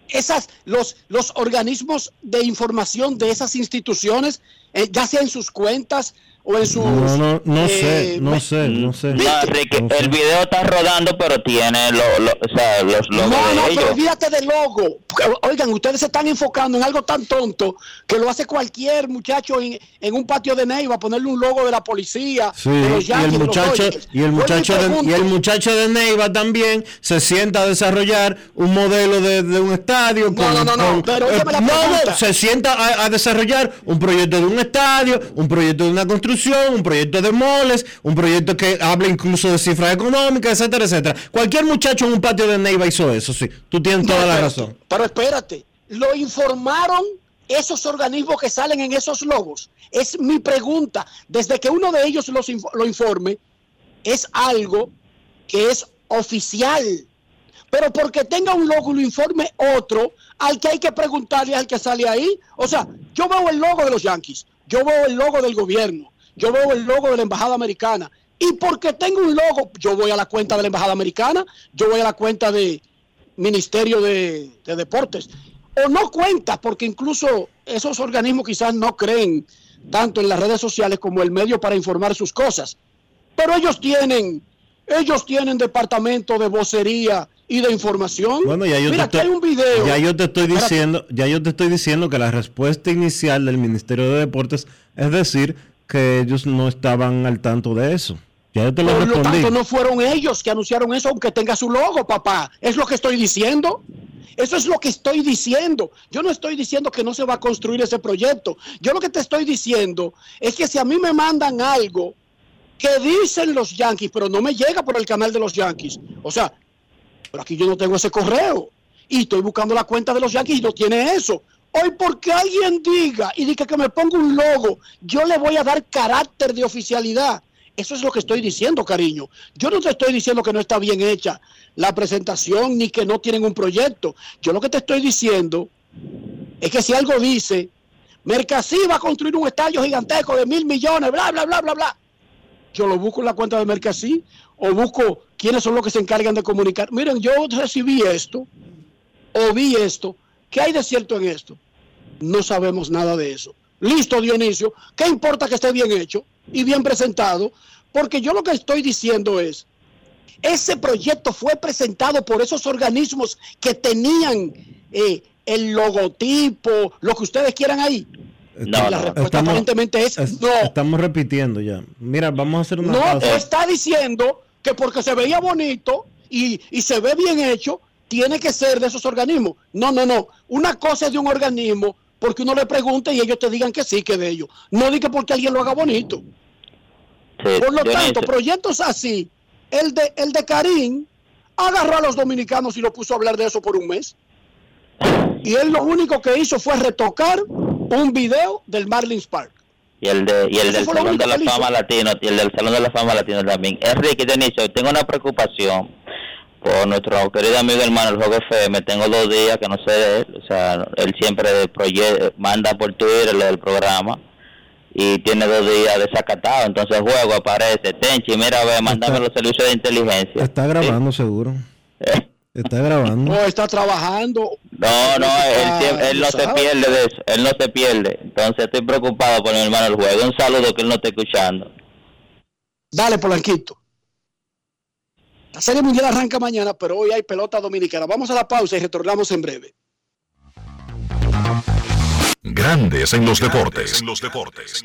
Esas, los, los organismos de información de esas instituciones, eh, ya sea en sus cuentas o en sus... No, no, no eh, sé, no sé, no sé. No, Enrique, No sé. el video está rodando, pero tiene lo, lo- o sea, los logos No, de no, ellos. pero olvídate del logo. Oigan, ustedes se están enfocando en algo tan tonto que lo hace cualquier muchacho en, en un patio de Neiva, ponerle un logo de la policía, Sí, de los y el de los muchacho y el muchacho de, y el muchacho de Neiva también se sienta a desarrollar un modelo de, de un estadio con, no, no, no, con- pero eh, la no, se sienta a, a desarrollar un proyecto de un estadio, un proyecto de una construcción, un proyecto de moles, un proyecto que habla incluso de cifras económicas, etcétera, etcétera. Cualquier muchacho en un patio de Neiva hizo eso, sí. Tú tienes toda la espérate, razón. Pero espérate, ¿lo informaron esos organismos que salen en esos logos? Es mi pregunta. Desde que uno de ellos los inf- lo informe, es algo que es oficial. Pero porque tenga un logo y lo informe otro, al que hay que preguntarle al que sale ahí. O sea, yo veo el logo de los Yankees, yo veo el logo del gobierno, yo veo el logo de la Embajada Americana. Y porque tengo un logo, yo voy a la cuenta de la Embajada Americana, yo voy a la cuenta de Ministerio de, de Deportes. O no cuenta, porque incluso esos organismos quizás no creen tanto en las redes sociales como el medio para informar sus cosas. Pero ellos tienen, ellos tienen departamento de vocería y de información. Bueno, ya yo Mira, te aquí estoy, hay un video. ya yo te estoy diciendo, ya yo te estoy diciendo que la respuesta inicial del Ministerio de Deportes es decir que ellos no estaban al tanto de eso. Ya yo te lo Por lo respondí. tanto, no fueron ellos que anunciaron eso, aunque tenga su logo, papá. Es lo que estoy diciendo. Eso es lo que estoy diciendo. Yo no estoy diciendo que no se va a construir ese proyecto. Yo lo que te estoy diciendo es que si a mí me mandan algo que dicen los Yankees, pero no me llega por el canal de los Yankees. O sea, pero aquí yo no tengo ese correo. Y estoy buscando la cuenta de los Yankees y no tiene eso. Hoy porque alguien diga y diga que me ponga un logo, yo le voy a dar carácter de oficialidad. Eso es lo que estoy diciendo, cariño. Yo no te estoy diciendo que no está bien hecha la presentación ni que no tienen un proyecto. Yo lo que te estoy diciendo es que si algo dice, Mercasí va a construir un estadio gigantesco de mil millones, bla, bla, bla, bla, bla. Yo lo busco en la cuenta de Mercasí o busco quiénes son los que se encargan de comunicar. Miren, yo recibí esto o vi esto. ¿Qué hay de cierto en esto? No sabemos nada de eso. Listo, Dionisio. ¿Qué importa que esté bien hecho y bien presentado? Porque yo lo que estoy diciendo es, ese proyecto fue presentado por esos organismos que tenían eh, el logotipo, lo que ustedes quieran ahí. No, la respuesta aparentemente es es- no. Estamos repitiendo ya. Mira, vamos a hacer una No, pausa. está diciendo que porque se veía bonito y, y se ve bien hecho, tiene que ser de esos organismos. No, no, no. Una cosa es de un organismo porque uno le pregunte y ellos te digan que sí, que de ellos. No diga porque alguien lo haga bonito. Por lo tanto, proyectos así, el de, el de Karim agarró a los dominicanos y lo puso a hablar de eso por un mes. Y él lo único que hizo fue retocar un video del Marlins Park. Y el, de, y el del Salón de la. Fama Latino, y el del Salón de la Fama Latino también. Enrique tengo una preocupación por nuestro querido amigo hermano, el Juego FM. Tengo dos días que no sé de él. O sea, él siempre manda por Twitter lo del programa. Y tiene dos días desacatado. Entonces, el juego aparece. Tenchi, mira, ve, mándame los servicios de inteligencia. Está grabando seguro. Está grabando. No, está trabajando. No, no, él, no se pierde de eso, él no se pierde. Entonces estoy preocupado por mi hermano el juego. Un saludo que él no está escuchando. Dale, Polanquito. La Serie Mundial arranca mañana, pero hoy hay pelota dominicana. Vamos a la pausa y retornamos en breve. Grandes en los deportes. los deportes.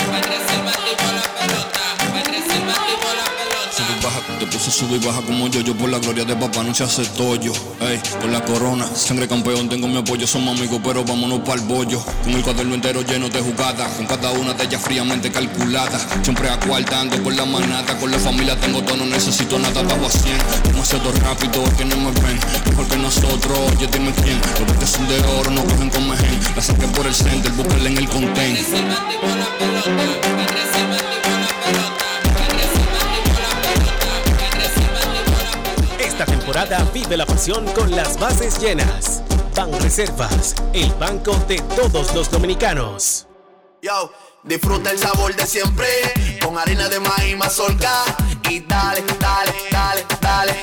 Sube puse sube y baja como yo, yo por la gloria de papá no se hace tollo. Ey, por la corona, sangre campeón, tengo mi apoyo, somos amigos, pero vámonos pa'l bollo. Con el cuaderno entero lleno de jugadas, con cada una de ellas fríamente calculada. Siempre acuartando con la manata, con la familia tengo todo, no necesito nada, bajo a 100. Demasiado rápido, es que no me ven, mejor que nosotros, oye dime quién. Los verdes son de oro, no cogen con mejen. La saqué por el center, búsquenla en el content. Temporada vive la pasión con las bases llenas. Ban Reservas, el banco de todos los dominicanos. Yo, disfruta el sabor de siempre con harina de maíz mazorca y dale, dale, dale, dale.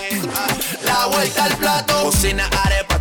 La vuelta al plato, cocina arepa,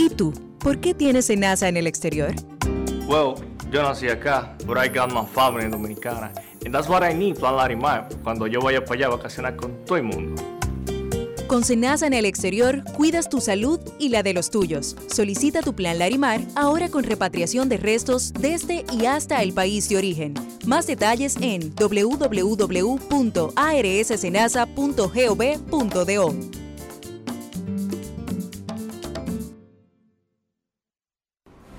¿Y tú? ¿Por qué tienes NASA en el exterior? Well, yo nací acá, but I got my family dominicana. And that's what I need, Plan Larimar, cuando yo vaya para allá a vacacionar con todo el mundo. Con Senasa en el exterior, cuidas tu salud y la de los tuyos. Solicita tu plan Larimar ahora con repatriación de restos desde y hasta el país de origen. Más detalles en www.arssenasa.gov.do.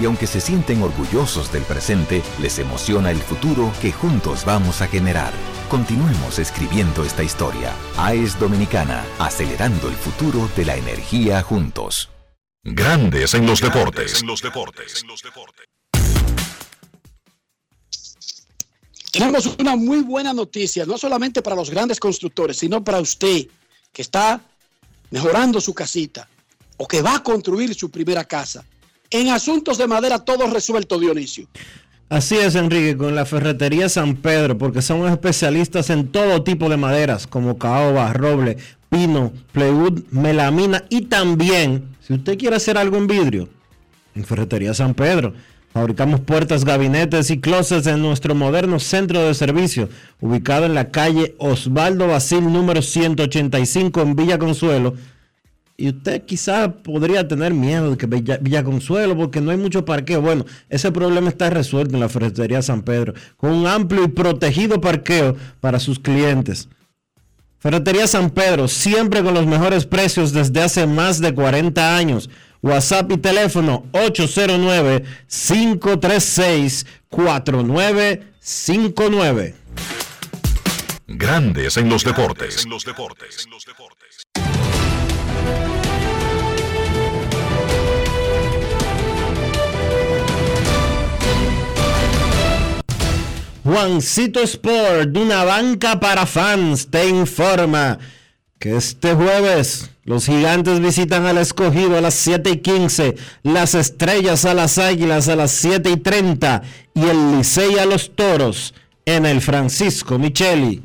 Y aunque se sienten orgullosos del presente, les emociona el futuro que juntos vamos a generar. Continuemos escribiendo esta historia. AES Dominicana, acelerando el futuro de la energía juntos. Grandes en los deportes. Tenemos una muy buena noticia, no solamente para los grandes constructores, sino para usted que está mejorando su casita o que va a construir su primera casa. En asuntos de madera todo resuelto, Dionisio. Así es, Enrique, con la ferretería San Pedro, porque son especialistas en todo tipo de maderas, como caoba, roble, pino, plywood, melamina y también, si usted quiere hacer algo en vidrio, en ferretería San Pedro. Fabricamos puertas, gabinetes y closets en nuestro moderno centro de servicio, ubicado en la calle Osvaldo Basil número 185 en Villa Consuelo y usted quizá podría tener miedo de que Villa, Consuelo, porque no hay mucho parqueo. Bueno, ese problema está resuelto en la Ferretería San Pedro, con un amplio y protegido parqueo para sus clientes. Ferretería San Pedro, siempre con los mejores precios desde hace más de 40 años. WhatsApp y teléfono 809-536-4959. Grandes en los deportes. En los deportes. Juancito Sport, de una banca para fans, te informa que este jueves los gigantes visitan al escogido a las 7 y 15, las estrellas a las águilas a las 7 y 30 y el Licey a los toros en el Francisco Micheli.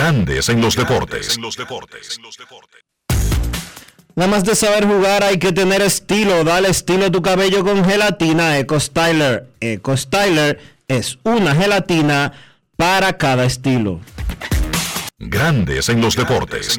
Grandes en los deportes. Nada más de saber jugar hay que tener estilo. Dale estilo a tu cabello con gelatina Eco Styler. Eco Styler es una gelatina para cada estilo. Grandes en los deportes.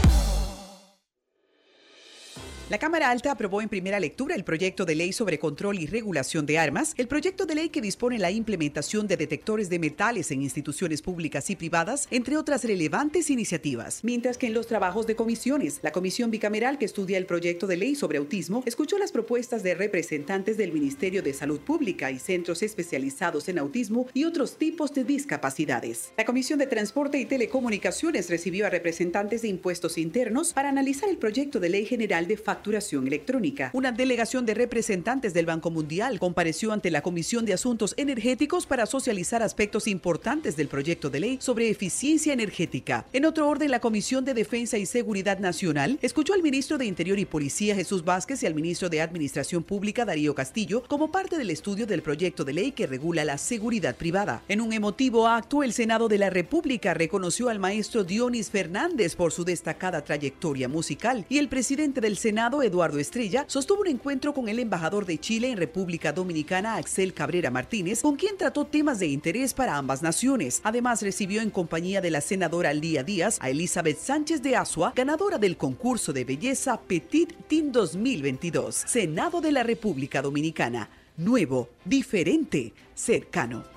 La Cámara Alta aprobó en primera lectura el proyecto de ley sobre control y regulación de armas, el proyecto de ley que dispone la implementación de detectores de metales en instituciones públicas y privadas, entre otras relevantes iniciativas. Mientras que en los trabajos de comisiones, la comisión bicameral que estudia el proyecto de ley sobre autismo escuchó las propuestas de representantes del Ministerio de Salud Pública y centros especializados en autismo y otros tipos de discapacidades. La Comisión de Transporte y Telecomunicaciones recibió a representantes de impuestos internos para analizar el proyecto de ley general de facturación electrónica. Una delegación de representantes del Banco Mundial compareció ante la Comisión de Asuntos Energéticos para socializar aspectos importantes del proyecto de ley sobre eficiencia energética. En otro orden, la Comisión de Defensa y Seguridad Nacional escuchó al ministro de Interior y Policía Jesús Vázquez y al ministro de Administración Pública Darío Castillo como parte del estudio del proyecto de ley que regula la seguridad privada. En un emotivo acto, el Senado de la República reconoció al maestro Dionis Fernández por su destacada trayectoria musical y el presidente del Eduardo Estrella, sostuvo un encuentro con el embajador de Chile en República Dominicana, Axel Cabrera Martínez, con quien trató temas de interés para ambas naciones. Además, recibió en compañía de la senadora Lía Díaz a Elizabeth Sánchez de Asua, ganadora del concurso de belleza Petit Team 2022. Senado de la República Dominicana. Nuevo, diferente, cercano.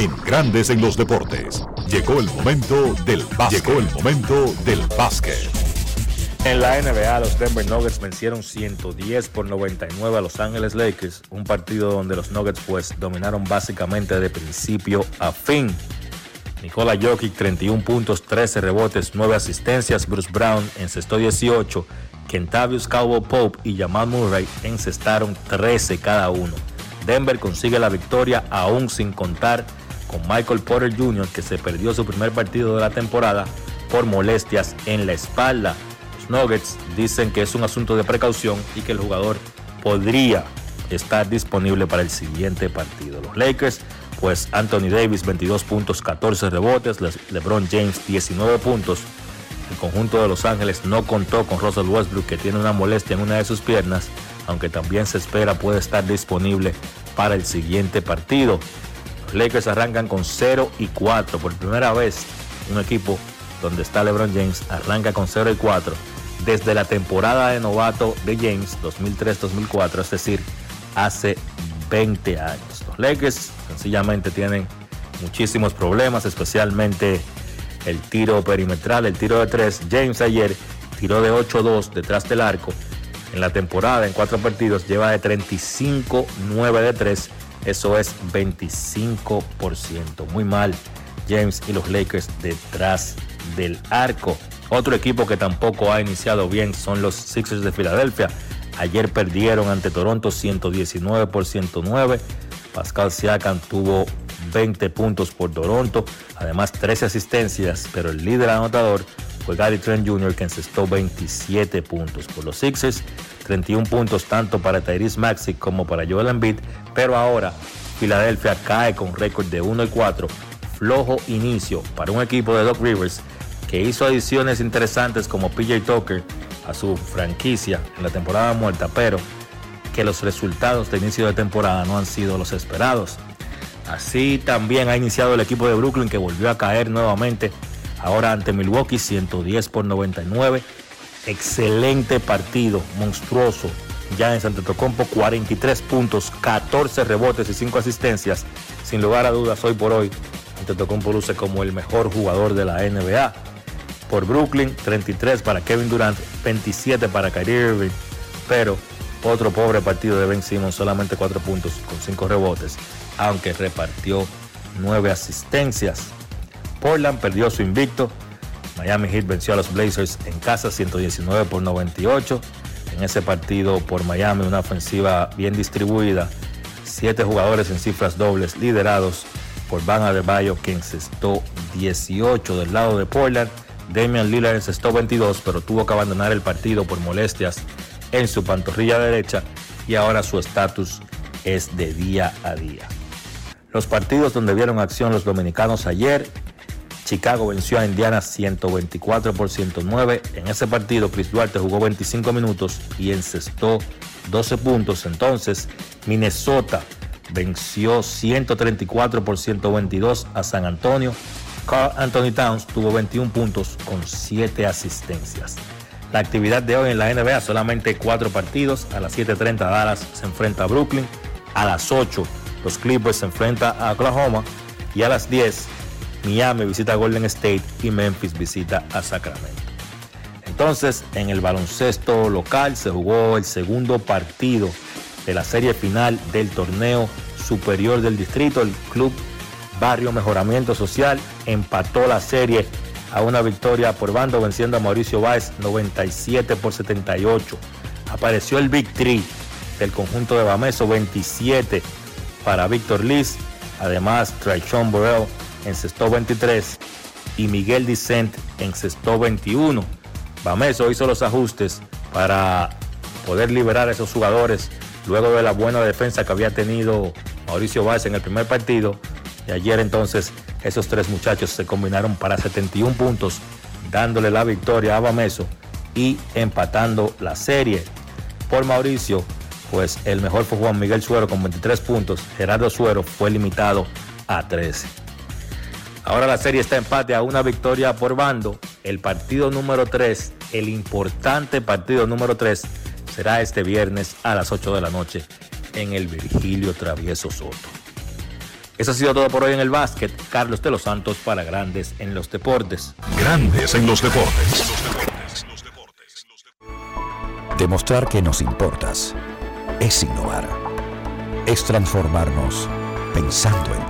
En Grandes en los Deportes. Llegó el momento del básquet. Llegó el momento del básquet. En la NBA, los Denver Nuggets vencieron 110 por 99 a Los Ángeles Lakers, un partido donde los Nuggets pues dominaron básicamente de principio a fin. Nikola Jokic 31 puntos, 13 rebotes, 9 asistencias, Bruce Brown encestó 18, Kentavious Cowboy Pope y Jamal Murray encestaron 13 cada uno. Denver consigue la victoria aún sin contar con Michael Porter Jr., que se perdió su primer partido de la temporada por molestias en la espalda. Los Nuggets dicen que es un asunto de precaución y que el jugador podría estar disponible para el siguiente partido. Los Lakers, pues Anthony Davis 22 puntos, 14 rebotes, LeBron James 19 puntos. El conjunto de Los Ángeles no contó con Russell Westbrook que tiene una molestia en una de sus piernas, aunque también se espera puede estar disponible para el siguiente partido. Lakers arrancan con 0 y 4. Por primera vez, un equipo donde está LeBron James arranca con 0 y 4 desde la temporada de novato de James 2003-2004, es decir, hace 20 años. Los Lakers sencillamente tienen muchísimos problemas, especialmente el tiro perimetral, el tiro de 3. James ayer tiró de 8-2 detrás del arco. En la temporada, en cuatro partidos, lleva de 35-9 de 3 eso es 25%. Muy mal James y los Lakers detrás del arco. Otro equipo que tampoco ha iniciado bien son los Sixers de Filadelfia. Ayer perdieron ante Toronto 119 por 109. Pascal Siakam tuvo 20 puntos por Toronto, además 13 asistencias, pero el líder anotador fue Gary Trent Jr. que encestó 27 puntos por los Sixers, 31 puntos tanto para Tyrese Maxi como para Joel Embiid, pero ahora Filadelfia cae con récord de 1 y 4, flojo inicio para un equipo de Doc Rivers que hizo adiciones interesantes como PJ Tucker a su franquicia en la temporada muerta, pero que los resultados de inicio de temporada no han sido los esperados. Así también ha iniciado el equipo de Brooklyn que volvió a caer nuevamente, ahora ante Milwaukee 110 por 99. Excelente partido, monstruoso. Ya en Santo Tocompo 43 puntos, 14 rebotes y 5 asistencias. Sin lugar a dudas, hoy por hoy, Antetokounmpo luce como el mejor jugador de la NBA. Por Brooklyn, 33 para Kevin Durant, 27 para Kyrie Irving, pero otro pobre partido de Ben Simmons, solamente 4 puntos con 5 rebotes, aunque repartió 9 asistencias. Portland perdió su invicto. Miami Heat venció a los Blazers en casa 119 por 98. En ese partido por Miami una ofensiva bien distribuida. Siete jugadores en cifras dobles liderados por Van Adebayo que encestó 18 del lado de Portland. Damian Lillard encestó 22 pero tuvo que abandonar el partido por molestias en su pantorrilla derecha y ahora su estatus es de día a día. Los partidos donde vieron acción los dominicanos ayer, Chicago venció a Indiana 124 por 109. En ese partido Chris Duarte jugó 25 minutos y encestó 12 puntos. Entonces Minnesota venció 134 por 122 a San Antonio. Carl Anthony Towns tuvo 21 puntos con 7 asistencias. La actividad de hoy en la NBA, solamente 4 partidos. A las 7.30 Dallas se enfrenta a Brooklyn. A las 8 los Clippers se enfrenta a Oklahoma. Y a las 10 Miami visita a Golden State y Memphis visita a Sacramento. Entonces, en el baloncesto local se jugó el segundo partido de la serie final del torneo superior del distrito. El club Barrio Mejoramiento Social empató la serie a una victoria por bando venciendo a Mauricio Báez 97 por 78. Apareció el Big Three del conjunto de Bameso 27 para Víctor Liz. Además, Traichon Borrell encestó 23 y Miguel Dicent encestó 21. Bameso hizo los ajustes para poder liberar a esos jugadores luego de la buena defensa que había tenido Mauricio Báez en el primer partido. Y ayer entonces esos tres muchachos se combinaron para 71 puntos, dándole la victoria a Bameso y empatando la serie. Por Mauricio, pues el mejor fue Juan Miguel Suero con 23 puntos. Gerardo Suero fue limitado a 13. Ahora la serie está empate a una victoria por bando. El partido número 3, el importante partido número 3, será este viernes a las 8 de la noche en el Virgilio Travieso Soto. Eso ha sido todo por hoy en el básquet. Carlos de los Santos para Grandes en los Deportes. Grandes en los Deportes. Demostrar que nos importas es innovar. Es transformarnos pensando en ti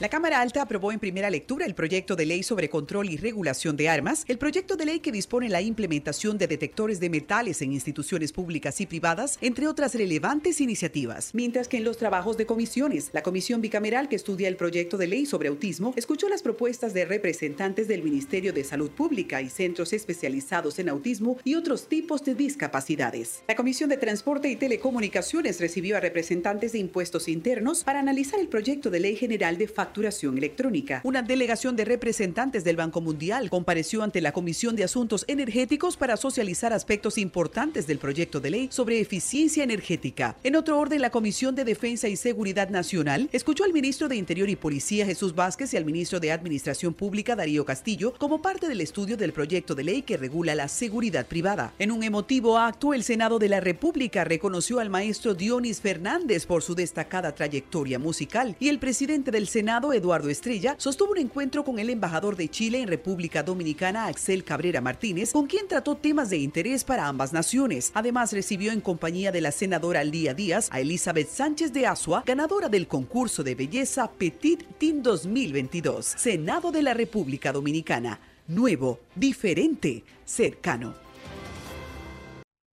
La Cámara Alta aprobó en primera lectura el proyecto de ley sobre control y regulación de armas, el proyecto de ley que dispone la implementación de detectores de metales en instituciones públicas y privadas, entre otras relevantes iniciativas. Mientras que en los trabajos de comisiones, la comisión bicameral que estudia el proyecto de ley sobre autismo escuchó las propuestas de representantes del Ministerio de Salud Pública y centros especializados en autismo y otros tipos de discapacidades. La Comisión de Transporte y Telecomunicaciones recibió a representantes de impuestos internos para analizar el proyecto de ley general de facturación electrónica. Una delegación de representantes del Banco Mundial compareció ante la Comisión de Asuntos Energéticos para socializar aspectos importantes del proyecto de ley sobre eficiencia energética. En otro orden, la Comisión de Defensa y Seguridad Nacional escuchó al ministro de Interior y Policía Jesús Vázquez y al ministro de Administración Pública Darío Castillo como parte del estudio del proyecto de ley que regula la seguridad privada. En un emotivo acto, el Senado de la República reconoció al maestro Dionis Fernández por su destacada trayectoria musical y el presidente del Senado Eduardo Estrella, sostuvo un encuentro con el embajador de Chile en República Dominicana, Axel Cabrera Martínez, con quien trató temas de interés para ambas naciones. Además, recibió en compañía de la senadora Lía Díaz a Elizabeth Sánchez de Asua, ganadora del concurso de belleza Petit Team 2022. Senado de la República Dominicana. Nuevo, diferente, cercano.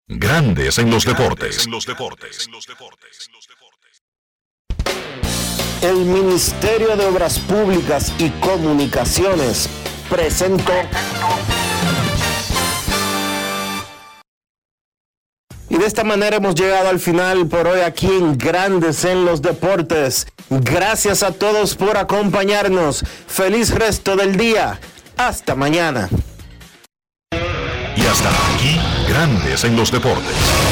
Grandes en los deportes. El Ministerio de Obras Públicas y Comunicaciones presentó. Y de esta manera hemos llegado al final por hoy aquí en Grandes en los Deportes. Gracias a todos por acompañarnos. Feliz resto del día. Hasta mañana. Y hasta aquí, Grandes en los Deportes.